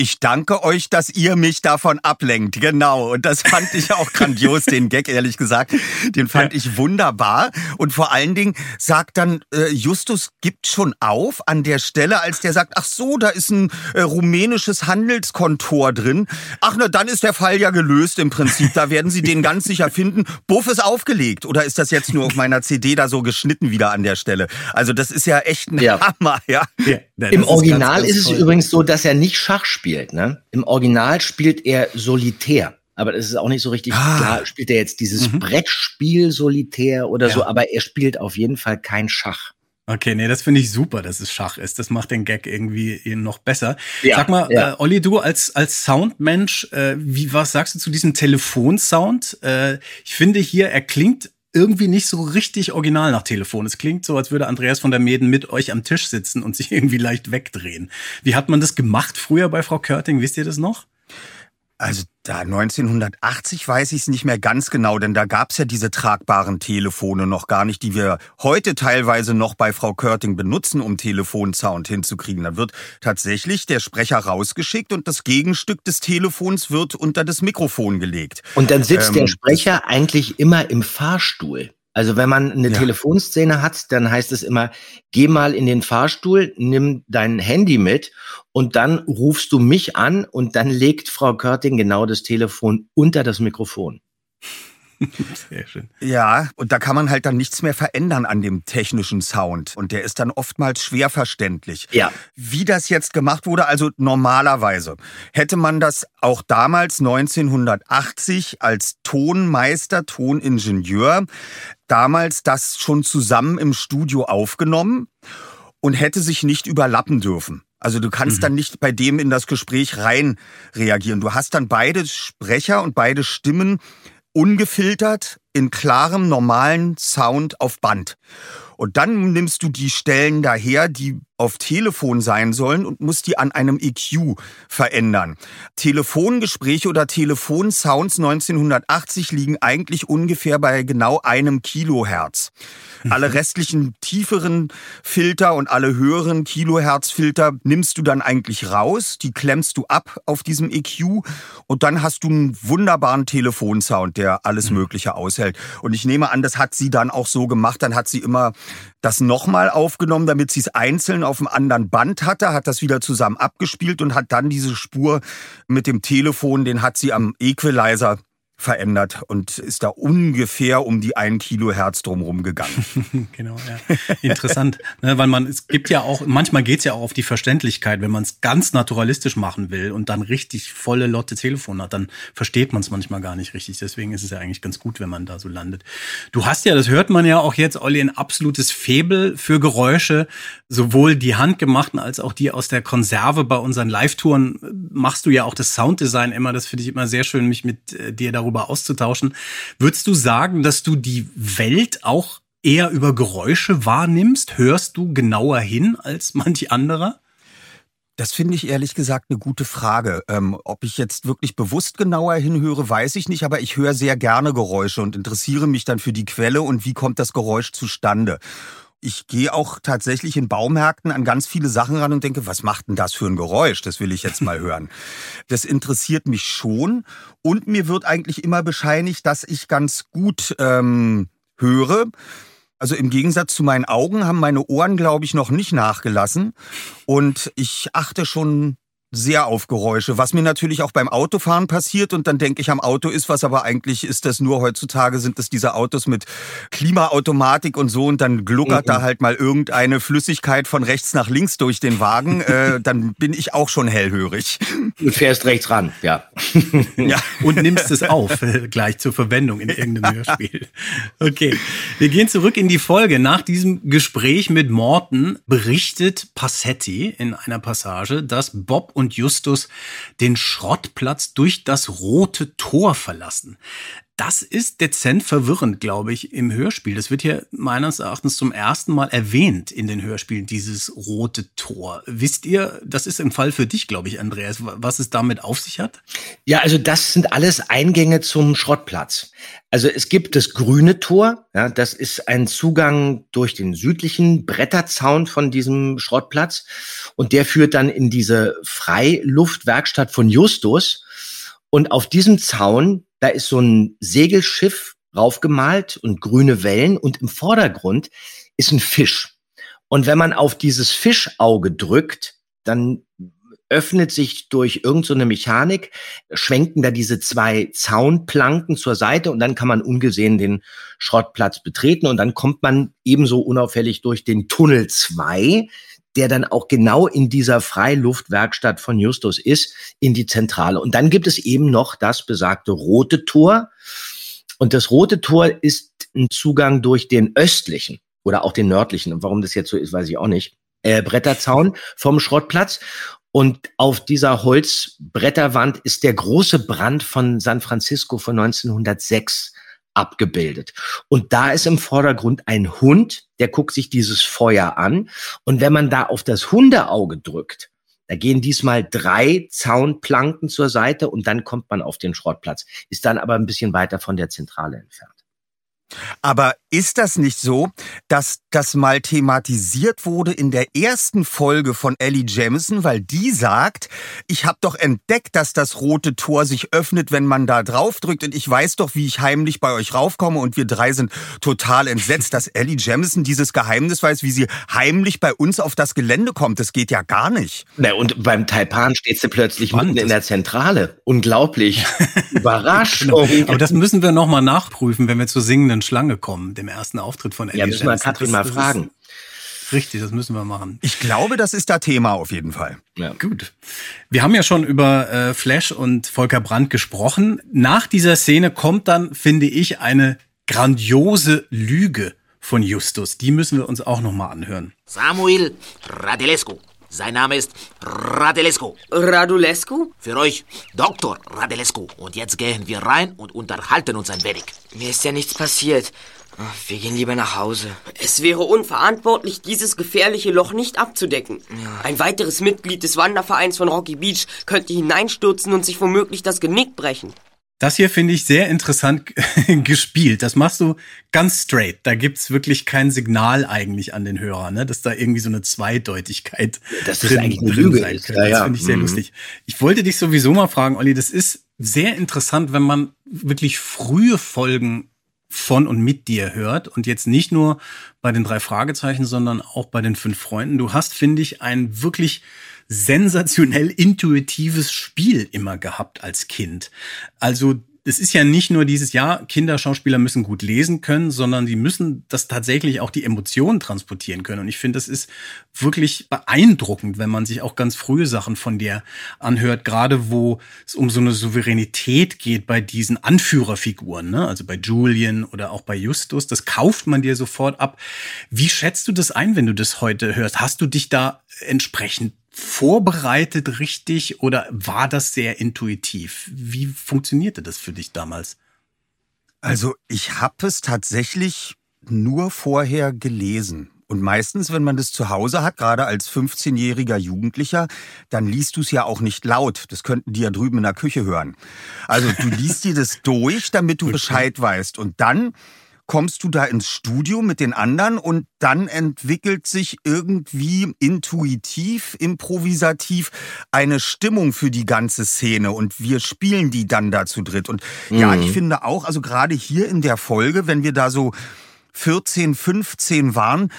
Ich danke euch, dass ihr mich davon ablenkt. Genau. Und das fand ich auch grandios, den Gag, ehrlich gesagt. Den fand ich wunderbar. Und vor allen Dingen sagt dann, äh, Justus gibt schon auf an der Stelle, als der sagt, ach so, da ist ein äh, rumänisches Handelskontor drin. Ach, na, dann ist der Fall ja gelöst im Prinzip. Da werden sie den ganz sicher finden. Buff ist aufgelegt. Oder ist das jetzt nur auf meiner CD da so geschnitten wieder an der Stelle? Also das ist ja echt ein Ja. Hammer, ja. Ja, das Im ist Original ganz, ganz ist es toll. übrigens so, dass er nicht Schach spielt. Ne? Im Original spielt er Solitär. Aber das ist auch nicht so richtig Ah. klar. Spielt er jetzt dieses Mhm. Brettspiel Solitär oder Ja. so? Aber er spielt auf jeden Fall kein Schach. Okay, nee, das finde ich super, dass es Schach ist. Das macht den Gag irgendwie noch besser. Ja, Sag mal, ja. äh, Olli, du als, als Soundmensch, äh, wie, was sagst du zu diesem Telefonsound? Äh, ich finde hier, er klingt irgendwie nicht so richtig original nach Telefon. Es klingt so, als würde Andreas von der Meden mit euch am Tisch sitzen und sich (laughs) irgendwie leicht wegdrehen. Wie hat man das gemacht früher bei Frau Körting? Wisst ihr das noch? Also da 1980 weiß ich es nicht mehr ganz genau, denn da gab's ja diese tragbaren Telefone noch gar nicht, die wir heute teilweise noch bei Frau Körting benutzen, um Telefonsound hinzukriegen. Da wird tatsächlich der Sprecher rausgeschickt und das Gegenstück des Telefons wird unter das Mikrofon gelegt. Und dann sitzt Ähm, der Sprecher eigentlich immer im Fahrstuhl. Also wenn man eine Ja. Telefonszene hat, dann heißt es immer, geh mal in den Fahrstuhl, nimm dein Handy mit und dann rufst du mich an und dann legt Frau Körting genau das Telefon unter das Mikrofon. (laughs) Sehr schön. Ja, und da kann man halt dann nichts mehr verändern an dem technischen Sound. Und der ist dann oftmals schwer verständlich. Ja. Wie das jetzt gemacht wurde, also normalerweise hätte man das auch damals 1980 als Tonmeister, Toningenieur, damals das schon zusammen im Studio aufgenommen und hätte sich nicht überlappen dürfen. Also du kannst dann nicht bei dem in das Gespräch rein reagieren. Du hast dann beide Sprecher und beide Stimmen ungefiltert in klarem, normalen Sound auf Band. Und dann nimmst du die Stellen daher, die auf Telefon sein sollen und musst die an einem EQ verändern. Telefongespräche oder Telefonsounds 1980 liegen eigentlich ungefähr bei genau einem Kilohertz. Alle restlichen tieferen Filter und alle höheren Kilohertzfilter nimmst du dann eigentlich raus, die klemmst du ab auf diesem EQ und dann hast du einen wunderbaren Telefonsound, der alles Mögliche aushält. Und ich nehme an, das hat sie dann auch so gemacht, dann hat sie immer das nochmal aufgenommen, damit sie es einzeln auf einem anderen Band hatte, hat das wieder zusammen abgespielt und hat dann diese Spur mit dem Telefon, den hat sie am Equalizer verändert und ist da ungefähr um die ein Kilohertz drumherum gegangen. (laughs) genau, ja. Interessant, ne, weil man, es gibt ja auch, manchmal geht's ja auch auf die Verständlichkeit, wenn man es ganz naturalistisch machen will und dann richtig volle Lotte Telefon hat, dann versteht man es manchmal gar nicht richtig. Deswegen ist es ja eigentlich ganz gut, wenn man da so landet. Du hast ja, das hört man ja auch jetzt, Olli, ein absolutes Febel für Geräusche, sowohl die handgemachten als auch die aus der Konserve bei unseren Live-Touren machst du ja auch das Sounddesign immer. Das finde ich immer sehr schön, mich mit äh, dir darüber darüber auszutauschen. Würdest du sagen, dass du die Welt auch eher über Geräusche wahrnimmst? Hörst du genauer hin als manch anderer? Das finde ich ehrlich gesagt eine gute Frage. Ähm, ob ich jetzt wirklich bewusst genauer hinhöre, weiß ich nicht, aber ich höre sehr gerne Geräusche und interessiere mich dann für die Quelle und wie kommt das Geräusch zustande ich gehe auch tatsächlich in Baumärkten an ganz viele Sachen ran und denke, was macht denn das für ein Geräusch? Das will ich jetzt mal (laughs) hören. Das interessiert mich schon und mir wird eigentlich immer bescheinigt, dass ich ganz gut ähm, höre. Also im Gegensatz zu meinen Augen haben meine Ohren, glaube ich, noch nicht nachgelassen. Und ich achte schon sehr auf Geräusche, was mir natürlich auch beim Autofahren passiert und dann denke ich am Auto ist was, aber eigentlich ist das nur heutzutage sind es diese Autos mit Klimaautomatik und so und dann gluckert mhm. da halt mal irgendeine Flüssigkeit von rechts nach links durch den Wagen, (laughs) äh, dann bin ich auch schon hellhörig. Du fährst rechts ran, ja. (laughs) ja. Und nimmst es auf, äh, gleich zur Verwendung in irgendeinem Hörspiel. Okay, wir gehen zurück in die Folge. Nach diesem Gespräch mit Morton berichtet Passetti in einer Passage, dass Bob und und Justus den Schrottplatz durch das rote Tor verlassen. Das ist dezent verwirrend, glaube ich, im Hörspiel. Das wird hier meines Erachtens zum ersten Mal erwähnt in den Hörspielen, dieses rote Tor. Wisst ihr, das ist ein Fall für dich, glaube ich, Andreas, was es damit auf sich hat? Ja, also das sind alles Eingänge zum Schrottplatz. Also es gibt das grüne Tor, ja, das ist ein Zugang durch den südlichen Bretterzaun von diesem Schrottplatz und der führt dann in diese Freiluftwerkstatt von Justus. Und auf diesem Zaun da ist so ein Segelschiff raufgemalt und grüne Wellen und im Vordergrund ist ein Fisch. Und wenn man auf dieses Fischauge drückt, dann öffnet sich durch irgendeine so Mechanik, schwenken da diese zwei Zaunplanken zur Seite und dann kann man ungesehen den Schrottplatz betreten und dann kommt man ebenso unauffällig durch den Tunnel 2, der dann auch genau in dieser Freiluftwerkstatt von Justus ist, in die Zentrale. Und dann gibt es eben noch das besagte rote Tor. Und das rote Tor ist ein Zugang durch den östlichen oder auch den nördlichen. Und warum das jetzt so ist, weiß ich auch nicht. Äh, Bretterzaun vom Schrottplatz. Und auf dieser Holzbretterwand ist der große Brand von San Francisco von 1906 abgebildet. Und da ist im Vordergrund ein Hund, der guckt sich dieses Feuer an. Und wenn man da auf das Hundeauge drückt, da gehen diesmal drei Zaunplanken zur Seite und dann kommt man auf den Schrottplatz. Ist dann aber ein bisschen weiter von der Zentrale entfernt. Aber ist das nicht so, dass das mal thematisiert wurde in der ersten Folge von Ellie Jamison, weil die sagt, ich habe doch entdeckt, dass das rote Tor sich öffnet, wenn man da draufdrückt und ich weiß doch, wie ich heimlich bei euch raufkomme und wir drei sind total entsetzt, dass Ellie Jamison dieses Geheimnis weiß, wie sie heimlich bei uns auf das Gelände kommt. Das geht ja gar nicht. Na, und beim Taipan steht sie plötzlich mitten in der Zentrale. Unglaublich. (laughs) Überraschung. Genau. Aber das müssen wir nochmal nachprüfen, wenn wir zur singenden Schlange kommen, dem ersten Auftritt von Ellie Ja, müssen wir Katrin mal fragen. Richtig, das müssen wir machen. Ich glaube, das ist da Thema auf jeden Fall. Ja. Gut. Wir haben ja schon über äh, Flash und Volker Brandt gesprochen. Nach dieser Szene kommt dann, finde ich, eine grandiose Lüge von Justus. Die müssen wir uns auch noch mal anhören. Samuel Radelescu. Sein Name ist Radelescu. Radulescu? Für euch Dr. Radelescu. Und jetzt gehen wir rein und unterhalten uns ein wenig. Mir ist ja nichts passiert. Wir gehen lieber nach Hause. Es wäre unverantwortlich, dieses gefährliche Loch nicht abzudecken. Ja. Ein weiteres Mitglied des Wandervereins von Rocky Beach könnte hineinstürzen und sich womöglich das Genick brechen. Das hier finde ich sehr interessant (laughs) gespielt. Das machst du ganz straight. Da gibt's wirklich kein Signal eigentlich an den Hörer, ne? dass da irgendwie so eine Zweideutigkeit das drin, ist eigentlich eine Lüge sein könnte. Ja, ja. Das finde ich sehr mhm. lustig. Ich wollte dich sowieso mal fragen, Olli, das ist sehr interessant, wenn man wirklich frühe Folgen von und mit dir hört und jetzt nicht nur bei den drei Fragezeichen, sondern auch bei den fünf Freunden. Du hast, finde ich, ein wirklich sensationell intuitives Spiel immer gehabt als Kind. Also es ist ja nicht nur dieses Jahr, Kinderschauspieler müssen gut lesen können, sondern die müssen das tatsächlich auch die Emotionen transportieren können. Und ich finde, das ist wirklich beeindruckend, wenn man sich auch ganz frühe Sachen von dir anhört, gerade wo es um so eine Souveränität geht bei diesen Anführerfiguren, ne? also bei Julian oder auch bei Justus. Das kauft man dir sofort ab. Wie schätzt du das ein, wenn du das heute hörst? Hast du dich da entsprechend vorbereitet richtig oder war das sehr intuitiv? Wie funktionierte das für dich damals? Also ich habe es tatsächlich nur vorher gelesen. Und meistens, wenn man das zu Hause hat, gerade als 15-jähriger Jugendlicher, dann liest du es ja auch nicht laut. Das könnten die ja drüben in der Küche hören. Also du liest dir das (laughs) durch, damit du Bescheid weißt. Und dann kommst du da ins Studio mit den anderen und dann entwickelt sich irgendwie intuitiv, improvisativ eine Stimmung für die ganze Szene und wir spielen die dann da zu dritt. Und mhm. ja, ich finde auch, also gerade hier in der Folge, wenn wir da so 14, 15 waren,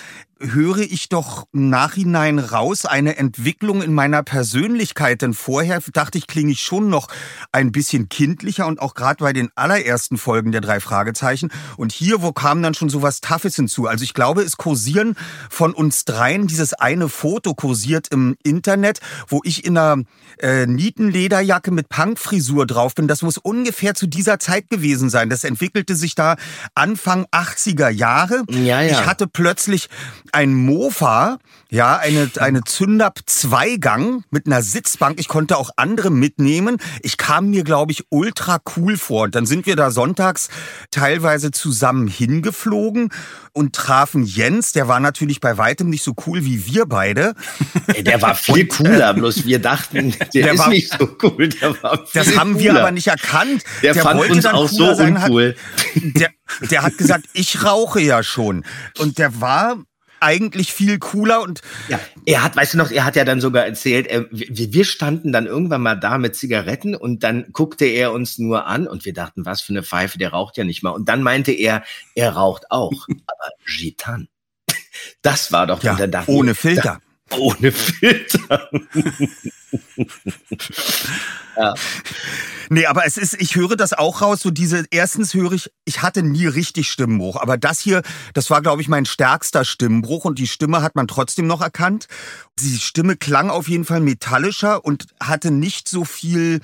höre ich doch im Nachhinein raus eine Entwicklung in meiner Persönlichkeit. Denn vorher dachte ich, klinge ich schon noch ein bisschen kindlicher und auch gerade bei den allerersten Folgen der drei Fragezeichen. Und hier, wo kam dann schon so was Toughes hinzu? Also ich glaube, es kursieren von uns dreien dieses eine Foto kursiert im Internet, wo ich in einer äh, Nietenlederjacke mit Punkfrisur drauf bin. Das muss ungefähr zu dieser Zeit gewesen sein. Das entwickelte sich da Anfang 80er Jahre. Ja, ja. Ich hatte plötzlich ein Mofa, ja, eine, eine Zündab Zweigang mit einer Sitzbank. Ich konnte auch andere mitnehmen. Ich kam mir, glaube ich, ultra cool vor. Und dann sind wir da sonntags teilweise zusammen hingeflogen und trafen Jens. Der war natürlich bei weitem nicht so cool wie wir beide. Der war viel cooler, bloß wir dachten, der, (laughs) der ist war, nicht so cool. Der war das haben wir aber nicht erkannt. Der, der fand uns auch so uncool. Hat, der, der hat gesagt, ich rauche ja schon. Und der war eigentlich viel cooler und ja, er hat, weißt du noch, er hat ja dann sogar erzählt, äh, wir, wir standen dann irgendwann mal da mit Zigaretten und dann guckte er uns nur an und wir dachten, was für eine Pfeife, der raucht ja nicht mal. Und dann meinte er, er raucht auch, aber Gitan. (laughs) Das war doch ja, ohne Filter. Da, ohne Filter. ja. Nee, aber es ist, ich höre das auch raus, so diese, erstens höre ich, ich hatte nie richtig Stimmbruch, aber das hier, das war, glaube ich, mein stärkster Stimmbruch und die Stimme hat man trotzdem noch erkannt. Die Stimme klang auf jeden Fall metallischer und hatte nicht so viel,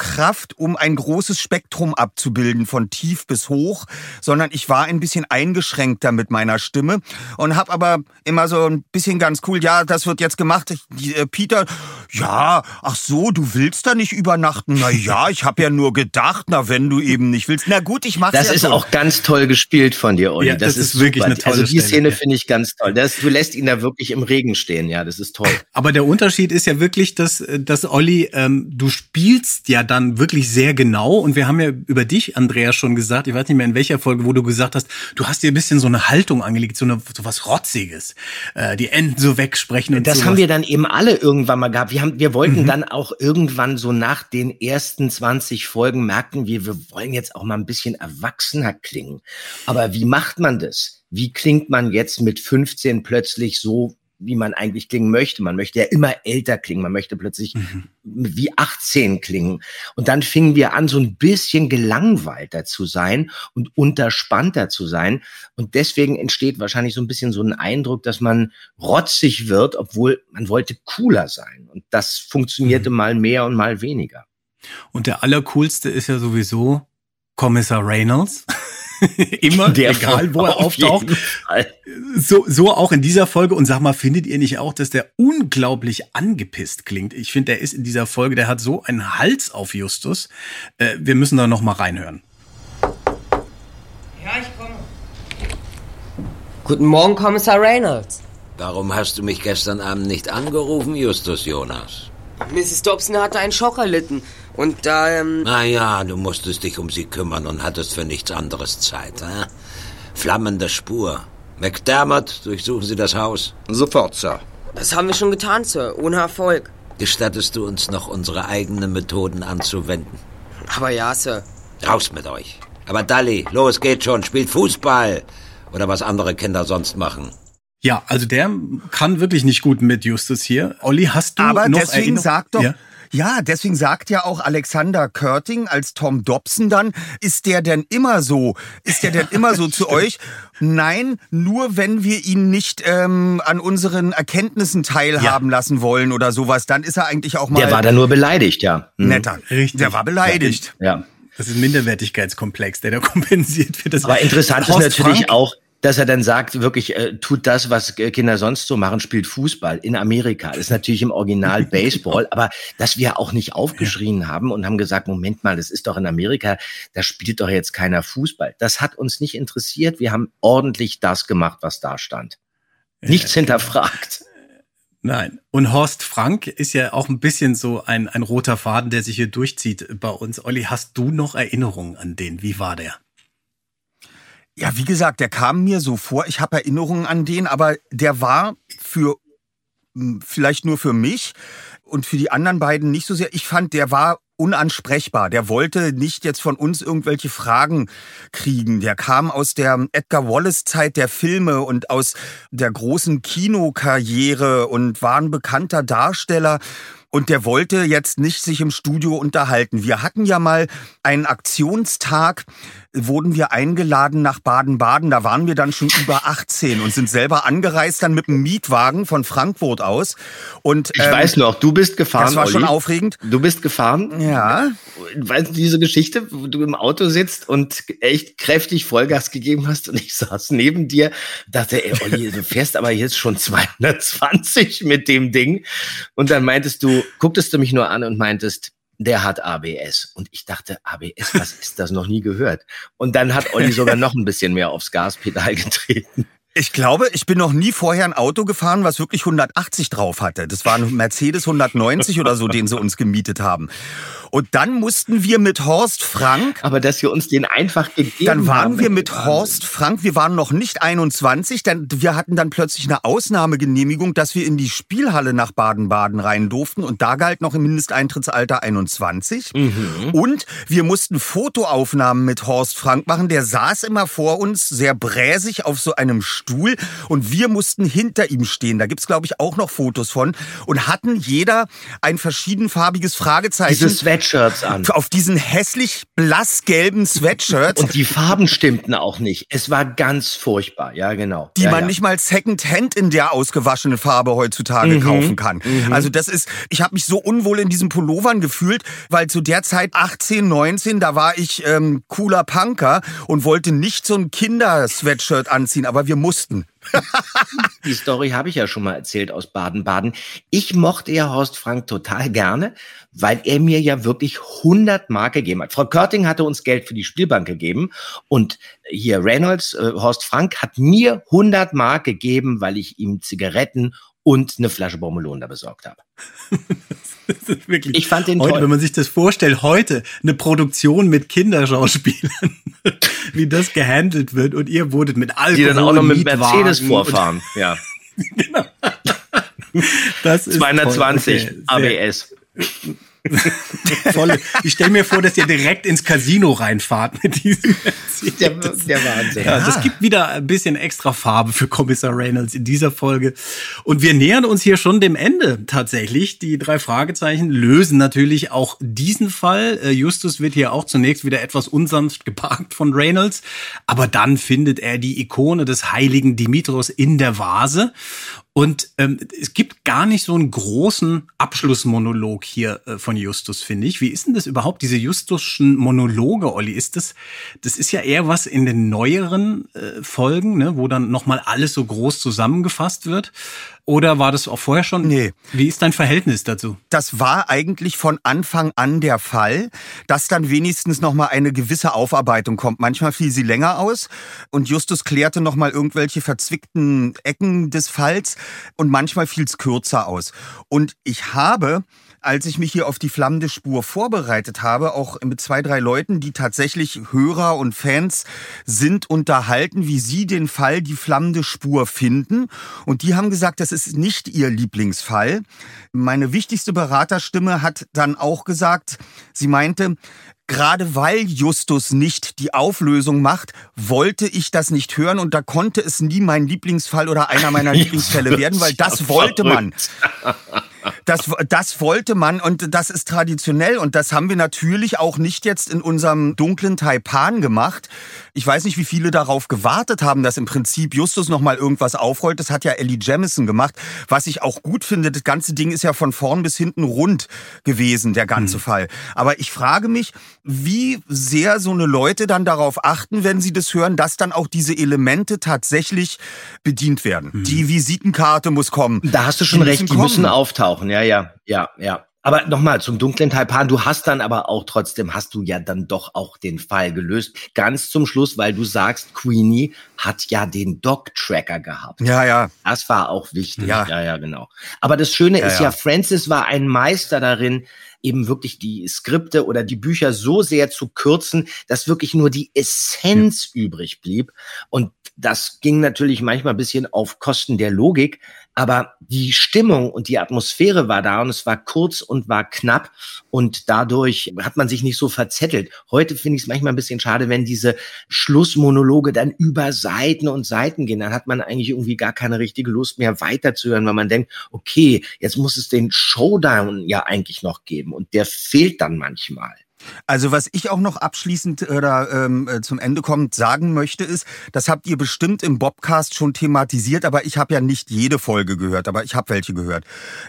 Kraft, um ein großes Spektrum abzubilden, von tief bis hoch, sondern ich war ein bisschen eingeschränkter mit meiner Stimme und habe aber immer so ein bisschen ganz cool, ja, das wird jetzt gemacht. Ich, äh, Peter, ja, ach so, du willst da nicht übernachten? Na ja, ich habe ja nur gedacht, na wenn du eben nicht willst. Na gut, ich mach's Das ja ist so. auch ganz toll gespielt von dir, Olli. Ja, das, das, ist wirklich super. eine tolle Also die Szene ja. finde ich ganz toll. Das, du lässt ihn da wirklich im Regen stehen, ja, das ist toll. Aber der Unterschied ist ja wirklich, dass, dass Olli, ähm, du spielst ja dann wirklich sehr genau und wir haben ja über dich, Andreas, schon gesagt, ich weiß nicht mehr in welcher Folge, wo du gesagt hast, du hast dir ein bisschen so eine Haltung angelegt, so, eine, so was Rotziges, äh, die Enden so wegsprechen und Das sowas. haben wir dann eben alle irgendwann mal gehabt. Wir, haben, wir wollten mhm. dann auch irgendwann so nach den ersten 20 Folgen merken wir, wir wollen jetzt auch mal ein bisschen erwachsener klingen. Aber wie macht man das? Wie klingt man jetzt mit 15 plötzlich so wie man eigentlich klingen möchte. Man möchte ja immer älter klingen. Man möchte plötzlich mhm. wie 18 klingen. Und dann fingen wir an, so ein bisschen gelangweilter zu sein und unterspannter zu sein. Und deswegen entsteht wahrscheinlich so ein bisschen so ein Eindruck, dass man rotzig wird, obwohl man wollte cooler sein. Und das funktionierte mhm. mal mehr und mal weniger. Und der allercoolste ist ja sowieso Kommissar Reynolds. (laughs) Immer, Der egal wo er (laughs) auftaucht. So, so auch in dieser Folge. Und sag mal, findet ihr nicht auch, dass der unglaublich angepisst klingt? Ich finde, der ist in dieser Folge, der hat so einen Hals auf Justus. Äh, wir müssen da noch mal reinhören. Ja, ich komme. Guten Morgen, Kommissar Reynolds. Warum hast du mich gestern Abend nicht angerufen, Justus Jonas? Mrs. Dobson hatte einen Schock erlitten. Und da, ähm... Na ja, du musstest dich um sie kümmern und hattest für nichts anderes Zeit, hä? Flammende Spur. McDermott, durchsuchen Sie das Haus. Sofort, Sir. Das haben wir schon getan, Sir. Ohne Erfolg. Gestattest du uns noch unsere eigenen Methoden anzuwenden? Aber ja, Sir. Raus mit euch. Aber Dalli, los, geht schon, spielt Fußball. Oder was andere Kinder sonst machen. Ja, also der kann wirklich nicht gut mit Justus hier. Olli, hast du Aber noch deswegen Erinnerung- sag doch, Ja? Ja, deswegen sagt ja auch Alexander Körting als Tom Dobson dann, ist der denn immer so, ist der denn (laughs) immer so zu euch? Nein, nur wenn wir ihn nicht ähm, an unseren Erkenntnissen teilhaben lassen wollen oder sowas, dann ist er eigentlich auch mal Der war da nur beleidigt, ja. Hm. netter. Richtig. Der war beleidigt. Ja. Das ist ein Minderwertigkeitskomplex, der da (laughs) kompensiert wird. Das Aber interessant ist natürlich Frank, auch, dass er dann sagt, wirklich, äh, tut das, was äh, Kinder sonst so machen, spielt Fußball in Amerika. Das ist natürlich im Original (laughs) Baseball, aber dass wir auch nicht aufgeschrien haben und haben gesagt, Moment mal, das ist doch in Amerika, da spielt doch jetzt keiner Fußball. Das hat uns nicht interessiert. Wir haben ordentlich das gemacht, was da stand. Nichts hinterfragt. (laughs) Nein. Und Horst Frank ist ja auch ein bisschen so ein, ein roter Faden, der sich hier durchzieht bei uns. Olli, hast du noch Erinnerungen an den? Wie war der? Ja, wie gesagt, der kam mir so vor. Ich habe Erinnerungen an den, aber der war für m, vielleicht nur für mich und für die anderen beiden nicht so sehr. Ich fand, der war unansprechbar. Der wollte nicht jetzt von uns irgendwelche Fragen kriegen. Der kam aus der Edgar Wallace Zeit der Filme und aus der großen Kinokarriere und war ein bekannter Darsteller. Und der wollte jetzt nicht sich im Studio unterhalten. Wir hatten ja mal einen Aktionstag, wurden wir eingeladen nach Baden-Baden. Da waren wir dann schon über 18 und sind selber angereist dann mit dem Mietwagen von Frankfurt aus. Und Ich weiß noch, du bist gefahren. Das war schon Olli. aufregend. Du bist gefahren. Ja. Weißt du diese Geschichte, wo du im Auto sitzt und echt kräftig Vollgas gegeben hast und ich (laughs) saß neben dir, dachte, ey, Olli, du fährst aber jetzt schon 220 mit dem Ding. Und dann meintest du, gucktest du mich nur an und meintest, der hat ABS. Und ich dachte, ABS, was ist das? Noch nie gehört. Und dann hat Olli sogar noch ein bisschen mehr aufs Gaspedal getreten. Ich glaube, ich bin noch nie vorher ein Auto gefahren, was wirklich 180 drauf hatte. Das war ein Mercedes 190 oder so, den sie uns gemietet haben. Und dann mussten wir mit Horst Frank. Aber dass wir uns den einfach gegeben Dann waren haben. wir mit Horst Frank, wir waren noch nicht 21, denn wir hatten dann plötzlich eine Ausnahmegenehmigung, dass wir in die Spielhalle nach Baden-Baden rein durften und da galt noch im Mindesteintrittsalter 21. Und wir mussten Fotoaufnahmen mit Horst Frank machen, der saß immer vor uns, sehr bräsig auf so einem Stuhl und wir mussten hinter ihm stehen. Da gibt's glaube ich auch noch Fotos von und hatten jeder ein verschiedenfarbiges Fragezeichen Diese Sweatshirts an. auf diesen hässlich blassgelben Sweatshirt. Und die Farben stimmten auch nicht. Es war ganz furchtbar, ja genau. die ja, man ja. nicht mal Secondhand in der ausgewaschenen Farbe heutzutage Mhm. kaufen kann. Also das ist, ich habe mich so unwohl in diesen Pullovern gefühlt, weil zu der Zeit 18, 19, da war ich ähm, cooler Punker und wollte nicht so ein Kinder-Sweatshirt anziehen, aber wir mussten. (laughs) Die Story habe ich ja schon mal erzählt aus Baden-Baden. Ich mochte ja Horst Frank total gerne, weil er mir ja wirklich 100 Mark gegeben hat. Frau Körting hatte uns Geld für die Spielbank gegeben und hier Reynolds, äh, Horst Frank hat mir 100 Mark gegeben, weil ich ihm Zigaretten und eine Flasche Bommelon da besorgt habe. (laughs) Das ist wirklich Ich fand den heute, toll. wenn man sich das vorstellt, heute eine Produktion mit Kinderschauspielern, (laughs) wie das gehandelt wird und ihr wurdet mit Alkohol, Die dann auch noch mit Mercedes vorfahren. Ja. (laughs) Das ist 220 toll. Okay, ABS. (laughs) Voll. Ich stelle mir vor, dass ihr direkt ins Casino reinfahrt mit diesem. Der, der Wahnsinn. Ja, das gibt wieder ein bisschen extra Farbe für Kommissar Reynolds in dieser Folge. Und wir nähern uns hier schon dem Ende tatsächlich. Die drei Fragezeichen lösen natürlich auch diesen Fall. Äh, Justus wird hier auch zunächst wieder etwas unsanft geparkt von Reynolds. Aber dann findet er die Ikone des heiligen Dimitros in der Vase. Und ähm, es gibt gar nicht so einen großen Abschlussmonolog hier äh, von Justus, finde ich. Wie ist denn das überhaupt, diese Justusschen Monologe, Olli? Ist das, das ist ja eher was in den neueren äh, Folgen, ne, wo dann nochmal alles so groß zusammengefasst wird? Oder war das auch vorher schon? Nee. Wie ist dein Verhältnis dazu? Das war eigentlich von Anfang an der Fall, dass dann wenigstens noch mal eine gewisse Aufarbeitung kommt. Manchmal fiel sie länger aus und Justus klärte noch mal irgendwelche verzwickten Ecken des Falls und manchmal fiel es kürzer aus. Und ich habe als ich mich hier auf die flammende Spur vorbereitet habe, auch mit zwei, drei Leuten, die tatsächlich Hörer und Fans sind, unterhalten, wie sie den Fall die flammende Spur finden. Und die haben gesagt, das ist nicht ihr Lieblingsfall. Meine wichtigste Beraterstimme hat dann auch gesagt, sie meinte, Gerade weil Justus nicht die Auflösung macht, wollte ich das nicht hören und da konnte es nie mein Lieblingsfall oder einer meiner (laughs) Lieblingsfälle werden, weil das wollte man. (laughs) Das, das wollte man und das ist traditionell und das haben wir natürlich auch nicht jetzt in unserem dunklen Taipan gemacht. Ich weiß nicht, wie viele darauf gewartet haben, dass im Prinzip Justus noch mal irgendwas aufrollt. Das hat ja Ellie Jamison gemacht, was ich auch gut finde. Das ganze Ding ist ja von vorn bis hinten rund gewesen, der ganze mhm. Fall. Aber ich frage mich, wie sehr so eine Leute dann darauf achten, wenn sie das hören, dass dann auch diese Elemente tatsächlich bedient werden. Mhm. Die Visitenkarte muss kommen. Da hast du schon die recht, die müssen auftauchen. Ja, ja, ja, ja. Aber nochmal zum dunklen Taipan. Du hast dann aber auch trotzdem, hast du ja dann doch auch den Fall gelöst. Ganz zum Schluss, weil du sagst, Queenie hat ja den Dog-Tracker gehabt. Ja, ja. Das war auch wichtig. Ja, ja, ja genau. Aber das Schöne ja, ist ja, ja, Francis war ein Meister darin, eben wirklich die Skripte oder die Bücher so sehr zu kürzen, dass wirklich nur die Essenz ja. übrig blieb. Und das ging natürlich manchmal ein bisschen auf Kosten der Logik, aber die Stimmung und die Atmosphäre war da und es war kurz und war knapp und dadurch hat man sich nicht so verzettelt. Heute finde ich es manchmal ein bisschen schade, wenn diese Schlussmonologe dann über Seiten und Seiten gehen. Dann hat man eigentlich irgendwie gar keine richtige Lust mehr weiterzuhören, weil man denkt, okay, jetzt muss es den Showdown ja eigentlich noch geben und der fehlt dann manchmal. Also was ich auch noch abschließend oder ähm, äh, zum Ende kommt sagen möchte ist, das habt ihr bestimmt im Bobcast schon thematisiert, aber ich habe ja nicht jede Folge gehört, aber ich habe welche gehört.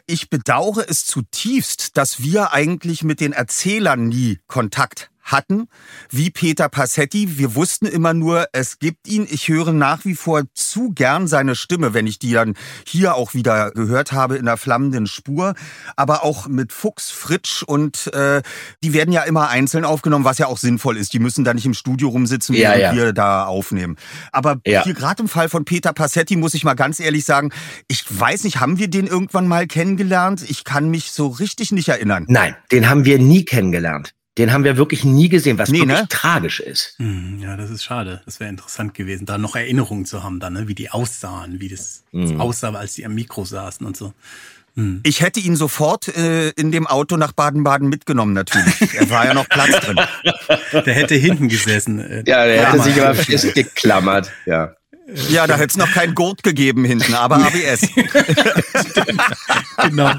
Ich bedauere es zutiefst, dass wir eigentlich mit den Erzählern nie Kontakt hatten, wie Peter Passetti. Wir wussten immer nur, es gibt ihn. Ich höre nach wie vor zu gern seine Stimme, wenn ich die dann hier auch wieder gehört habe in der flammenden Spur. Aber auch mit Fuchs, Fritsch und äh, die werden ja immer einzeln aufgenommen, was ja auch sinnvoll ist. Die müssen da nicht im Studio rumsitzen, ja, während ja. wir da aufnehmen. Aber ja. hier gerade im Fall von Peter Passetti muss ich mal ganz ehrlich sagen, ich weiß nicht, haben wir den irgendwann mal kennengelernt? Ich kann mich so richtig nicht erinnern. Nein, den haben wir nie kennengelernt. Den haben wir wirklich nie gesehen, was nee, wirklich ne? tragisch ist. Hm, ja, das ist schade. Das wäre interessant gewesen, da noch Erinnerungen zu haben, dann, ne? wie die aussahen, wie das hm. aussah, als die am Mikro saßen und so. Hm. Ich hätte ihn sofort äh, in dem Auto nach Baden-Baden mitgenommen, natürlich. er war ja noch Platz drin. (laughs) Der hätte hinten gesessen. Äh, ja, der hätte sich aber festgeklammert, ja. Ja, da hätte es noch kein Gurt gegeben hinten, aber (laughs) ABS. Genau.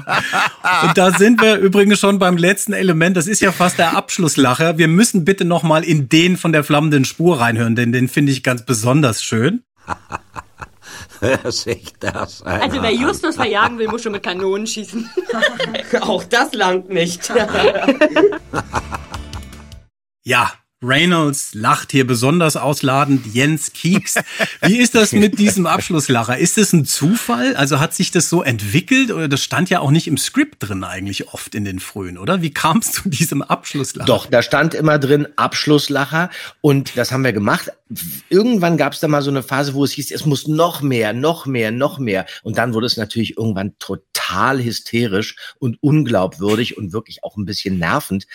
Und da sind wir übrigens schon beim letzten Element. Das ist ja fast der Abschlusslacher. Wir müssen bitte noch mal in den von der flammenden Spur reinhören, denn den finde ich ganz besonders schön. Hör sich das an. Also wer Justus verjagen will, muss schon mit Kanonen schießen. (laughs) Auch das langt nicht. (laughs) ja, Reynolds lacht hier besonders ausladend, Jens Kieks. Wie ist das mit diesem Abschlusslacher? Ist es ein Zufall? Also hat sich das so entwickelt oder das stand ja auch nicht im Skript drin eigentlich oft in den frühen, oder? Wie kam es zu diesem Abschlusslacher? Doch, da stand immer drin Abschlusslacher und das haben wir gemacht. Irgendwann gab es da mal so eine Phase, wo es hieß, es muss noch mehr, noch mehr, noch mehr. Und dann wurde es natürlich irgendwann total hysterisch und unglaubwürdig und wirklich auch ein bisschen nervend.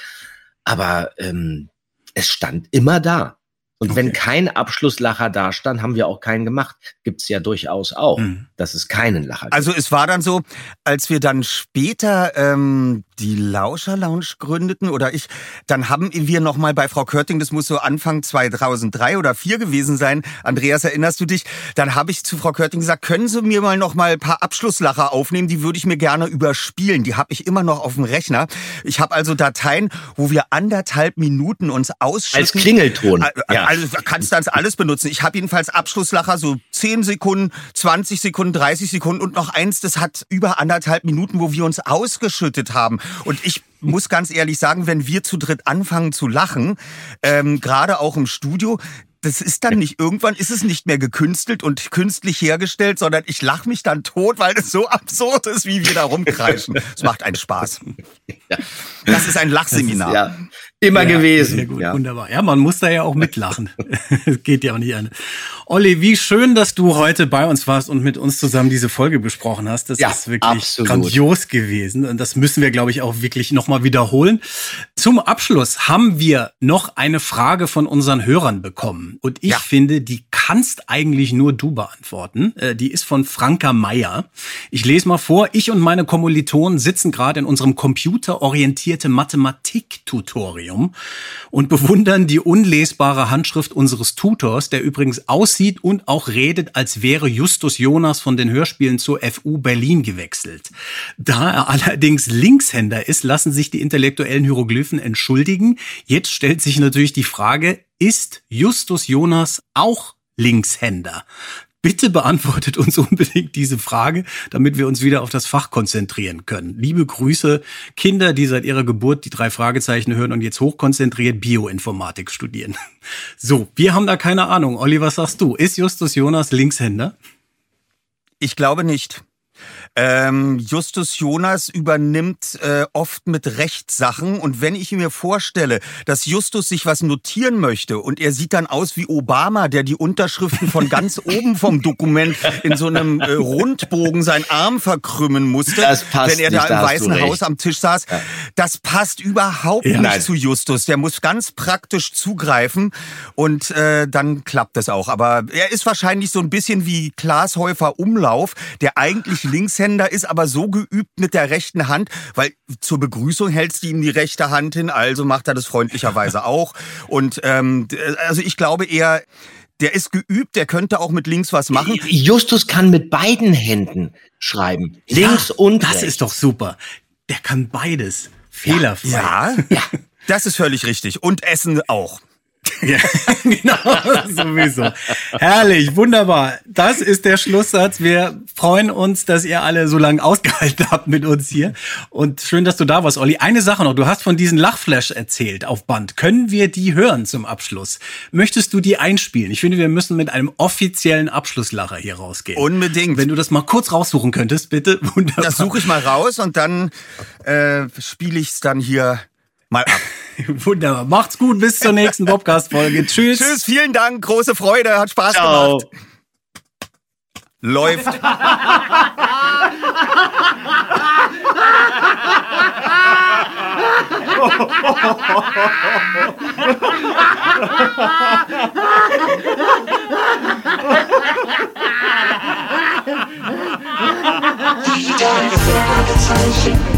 Aber ähm, es stand immer da. Und okay. wenn kein Abschlusslacher da stand, haben wir auch keinen gemacht. Gibt's ja durchaus auch, mhm. dass es keinen Lacher gibt. Also es war dann so, als wir dann später ähm, die Lauscher Lounge gründeten oder ich, dann haben wir noch mal bei Frau Körting, das muss so Anfang 2003 oder 4 gewesen sein. Andreas, erinnerst du dich? Dann habe ich zu Frau Körting gesagt, können Sie mir mal noch mal ein paar Abschlusslacher aufnehmen? Die würde ich mir gerne überspielen. Die habe ich immer noch auf dem Rechner. Ich habe also Dateien, wo wir anderthalb Minuten uns ausschütten. Als Klingelton. Ja also kannst dann alles benutzen. Ich habe jedenfalls Abschlusslacher so 10 Sekunden, 20 Sekunden, 30 Sekunden und noch eins, das hat über anderthalb Minuten, wo wir uns ausgeschüttet haben. Und ich muss ganz ehrlich sagen, wenn wir zu dritt anfangen zu lachen, ähm, gerade auch im Studio, das ist dann nicht, irgendwann ist es nicht mehr gekünstelt und künstlich hergestellt, sondern ich lache mich dann tot, weil es so absurd ist, wie wir da rumkreischen. Es macht einen Spaß. Das ist ein Lachseminar. Ist, ja, immer ja, gewesen. Sehr gut, ja. Wunderbar. Ja, man muss da ja auch mitlachen. (laughs) geht ja auch nicht an. Olli, wie schön, dass du heute bei uns warst und mit uns zusammen diese Folge besprochen hast. Das ja, ist wirklich absolut. grandios gewesen. Und das müssen wir, glaube ich, auch wirklich nochmal wiederholen. Zum Abschluss haben wir noch eine Frage von unseren Hörern bekommen. Und ich ja. finde, die kannst eigentlich nur du beantworten. Äh, die ist von Franka Meyer. Ich lese mal vor. Ich und meine Kommilitonen sitzen gerade in unserem computerorientierte Mathematik-Tutorial Aquarium und bewundern die unlesbare Handschrift unseres Tutors, der übrigens aussieht und auch redet, als wäre Justus Jonas von den Hörspielen zur FU Berlin gewechselt. Da er allerdings Linkshänder ist, lassen sich die intellektuellen Hieroglyphen entschuldigen. Jetzt stellt sich natürlich die Frage, ist Justus Jonas auch Linkshänder? Bitte beantwortet uns unbedingt diese Frage, damit wir uns wieder auf das Fach konzentrieren können. Liebe Grüße, Kinder, die seit ihrer Geburt die drei Fragezeichen hören und jetzt hochkonzentriert Bioinformatik studieren. (laughs) So, wir haben da keine Ahnung. Olli, was sagst du? Ist Justus Jonas Linkshänder? Ich glaube nicht. Ähm, Justus Jonas übernimmt äh, oft mit Rechtssachen und wenn ich mir vorstelle, dass Justus sich was notieren möchte und er sieht dann aus wie Obama, der die Unterschriften von ganz (laughs) oben vom Dokument in so einem äh, Rundbogen seinen Arm verkrümmen musste, wenn er da im Weißen Haus am Tisch saß, ja. das passt überhaupt ja. nicht Nein. zu Justus. Der muss ganz praktisch zugreifen und äh, dann klappt das auch. Aber er ist wahrscheinlich so ein bisschen wie Klaas Häufer Umlauf, der eigentlich Linkshänder ist, aber so geübt mit der rechten Hand, weil zur Begrüßung hältst du ihm die rechte Hand hin, also macht er das freundlicherweise (laughs) auch. Und ähm, also ich glaube eher, der ist geübt, der könnte auch mit links was machen. Justus kann mit beiden Händen schreiben. Links ja, und Das ist doch super. Der kann beides. Fehlerfrei. Ja, ja. (laughs) Das ist völlig richtig. Und Essen auch. Ja, (laughs) genau, sowieso. Herrlich, wunderbar. Das ist der Schlusssatz. Wir freuen uns, dass ihr alle so lange ausgehalten habt mit uns hier. Und schön, dass du da warst, Olli. Eine Sache noch. Du hast von diesen Lachflash erzählt auf Band. Können wir die hören zum Abschluss? Möchtest du die einspielen? Ich finde, wir müssen mit einem offiziellen Abschlusslacher hier rausgehen. Unbedingt. Wenn du das mal kurz raussuchen könntest, bitte. (laughs) Wunderbar. Das suche ich mal raus und dann äh, spiele ich es dann hier mal ab. (laughs) Wunderbar. Macht's gut. Bis zur nächsten Podcast-Folge. (laughs) Tschüss. Tschüss. Vielen Dank. Große Freude. Hat Spaß Ciao. gemacht. Läuft. Die drei Fragezeichen.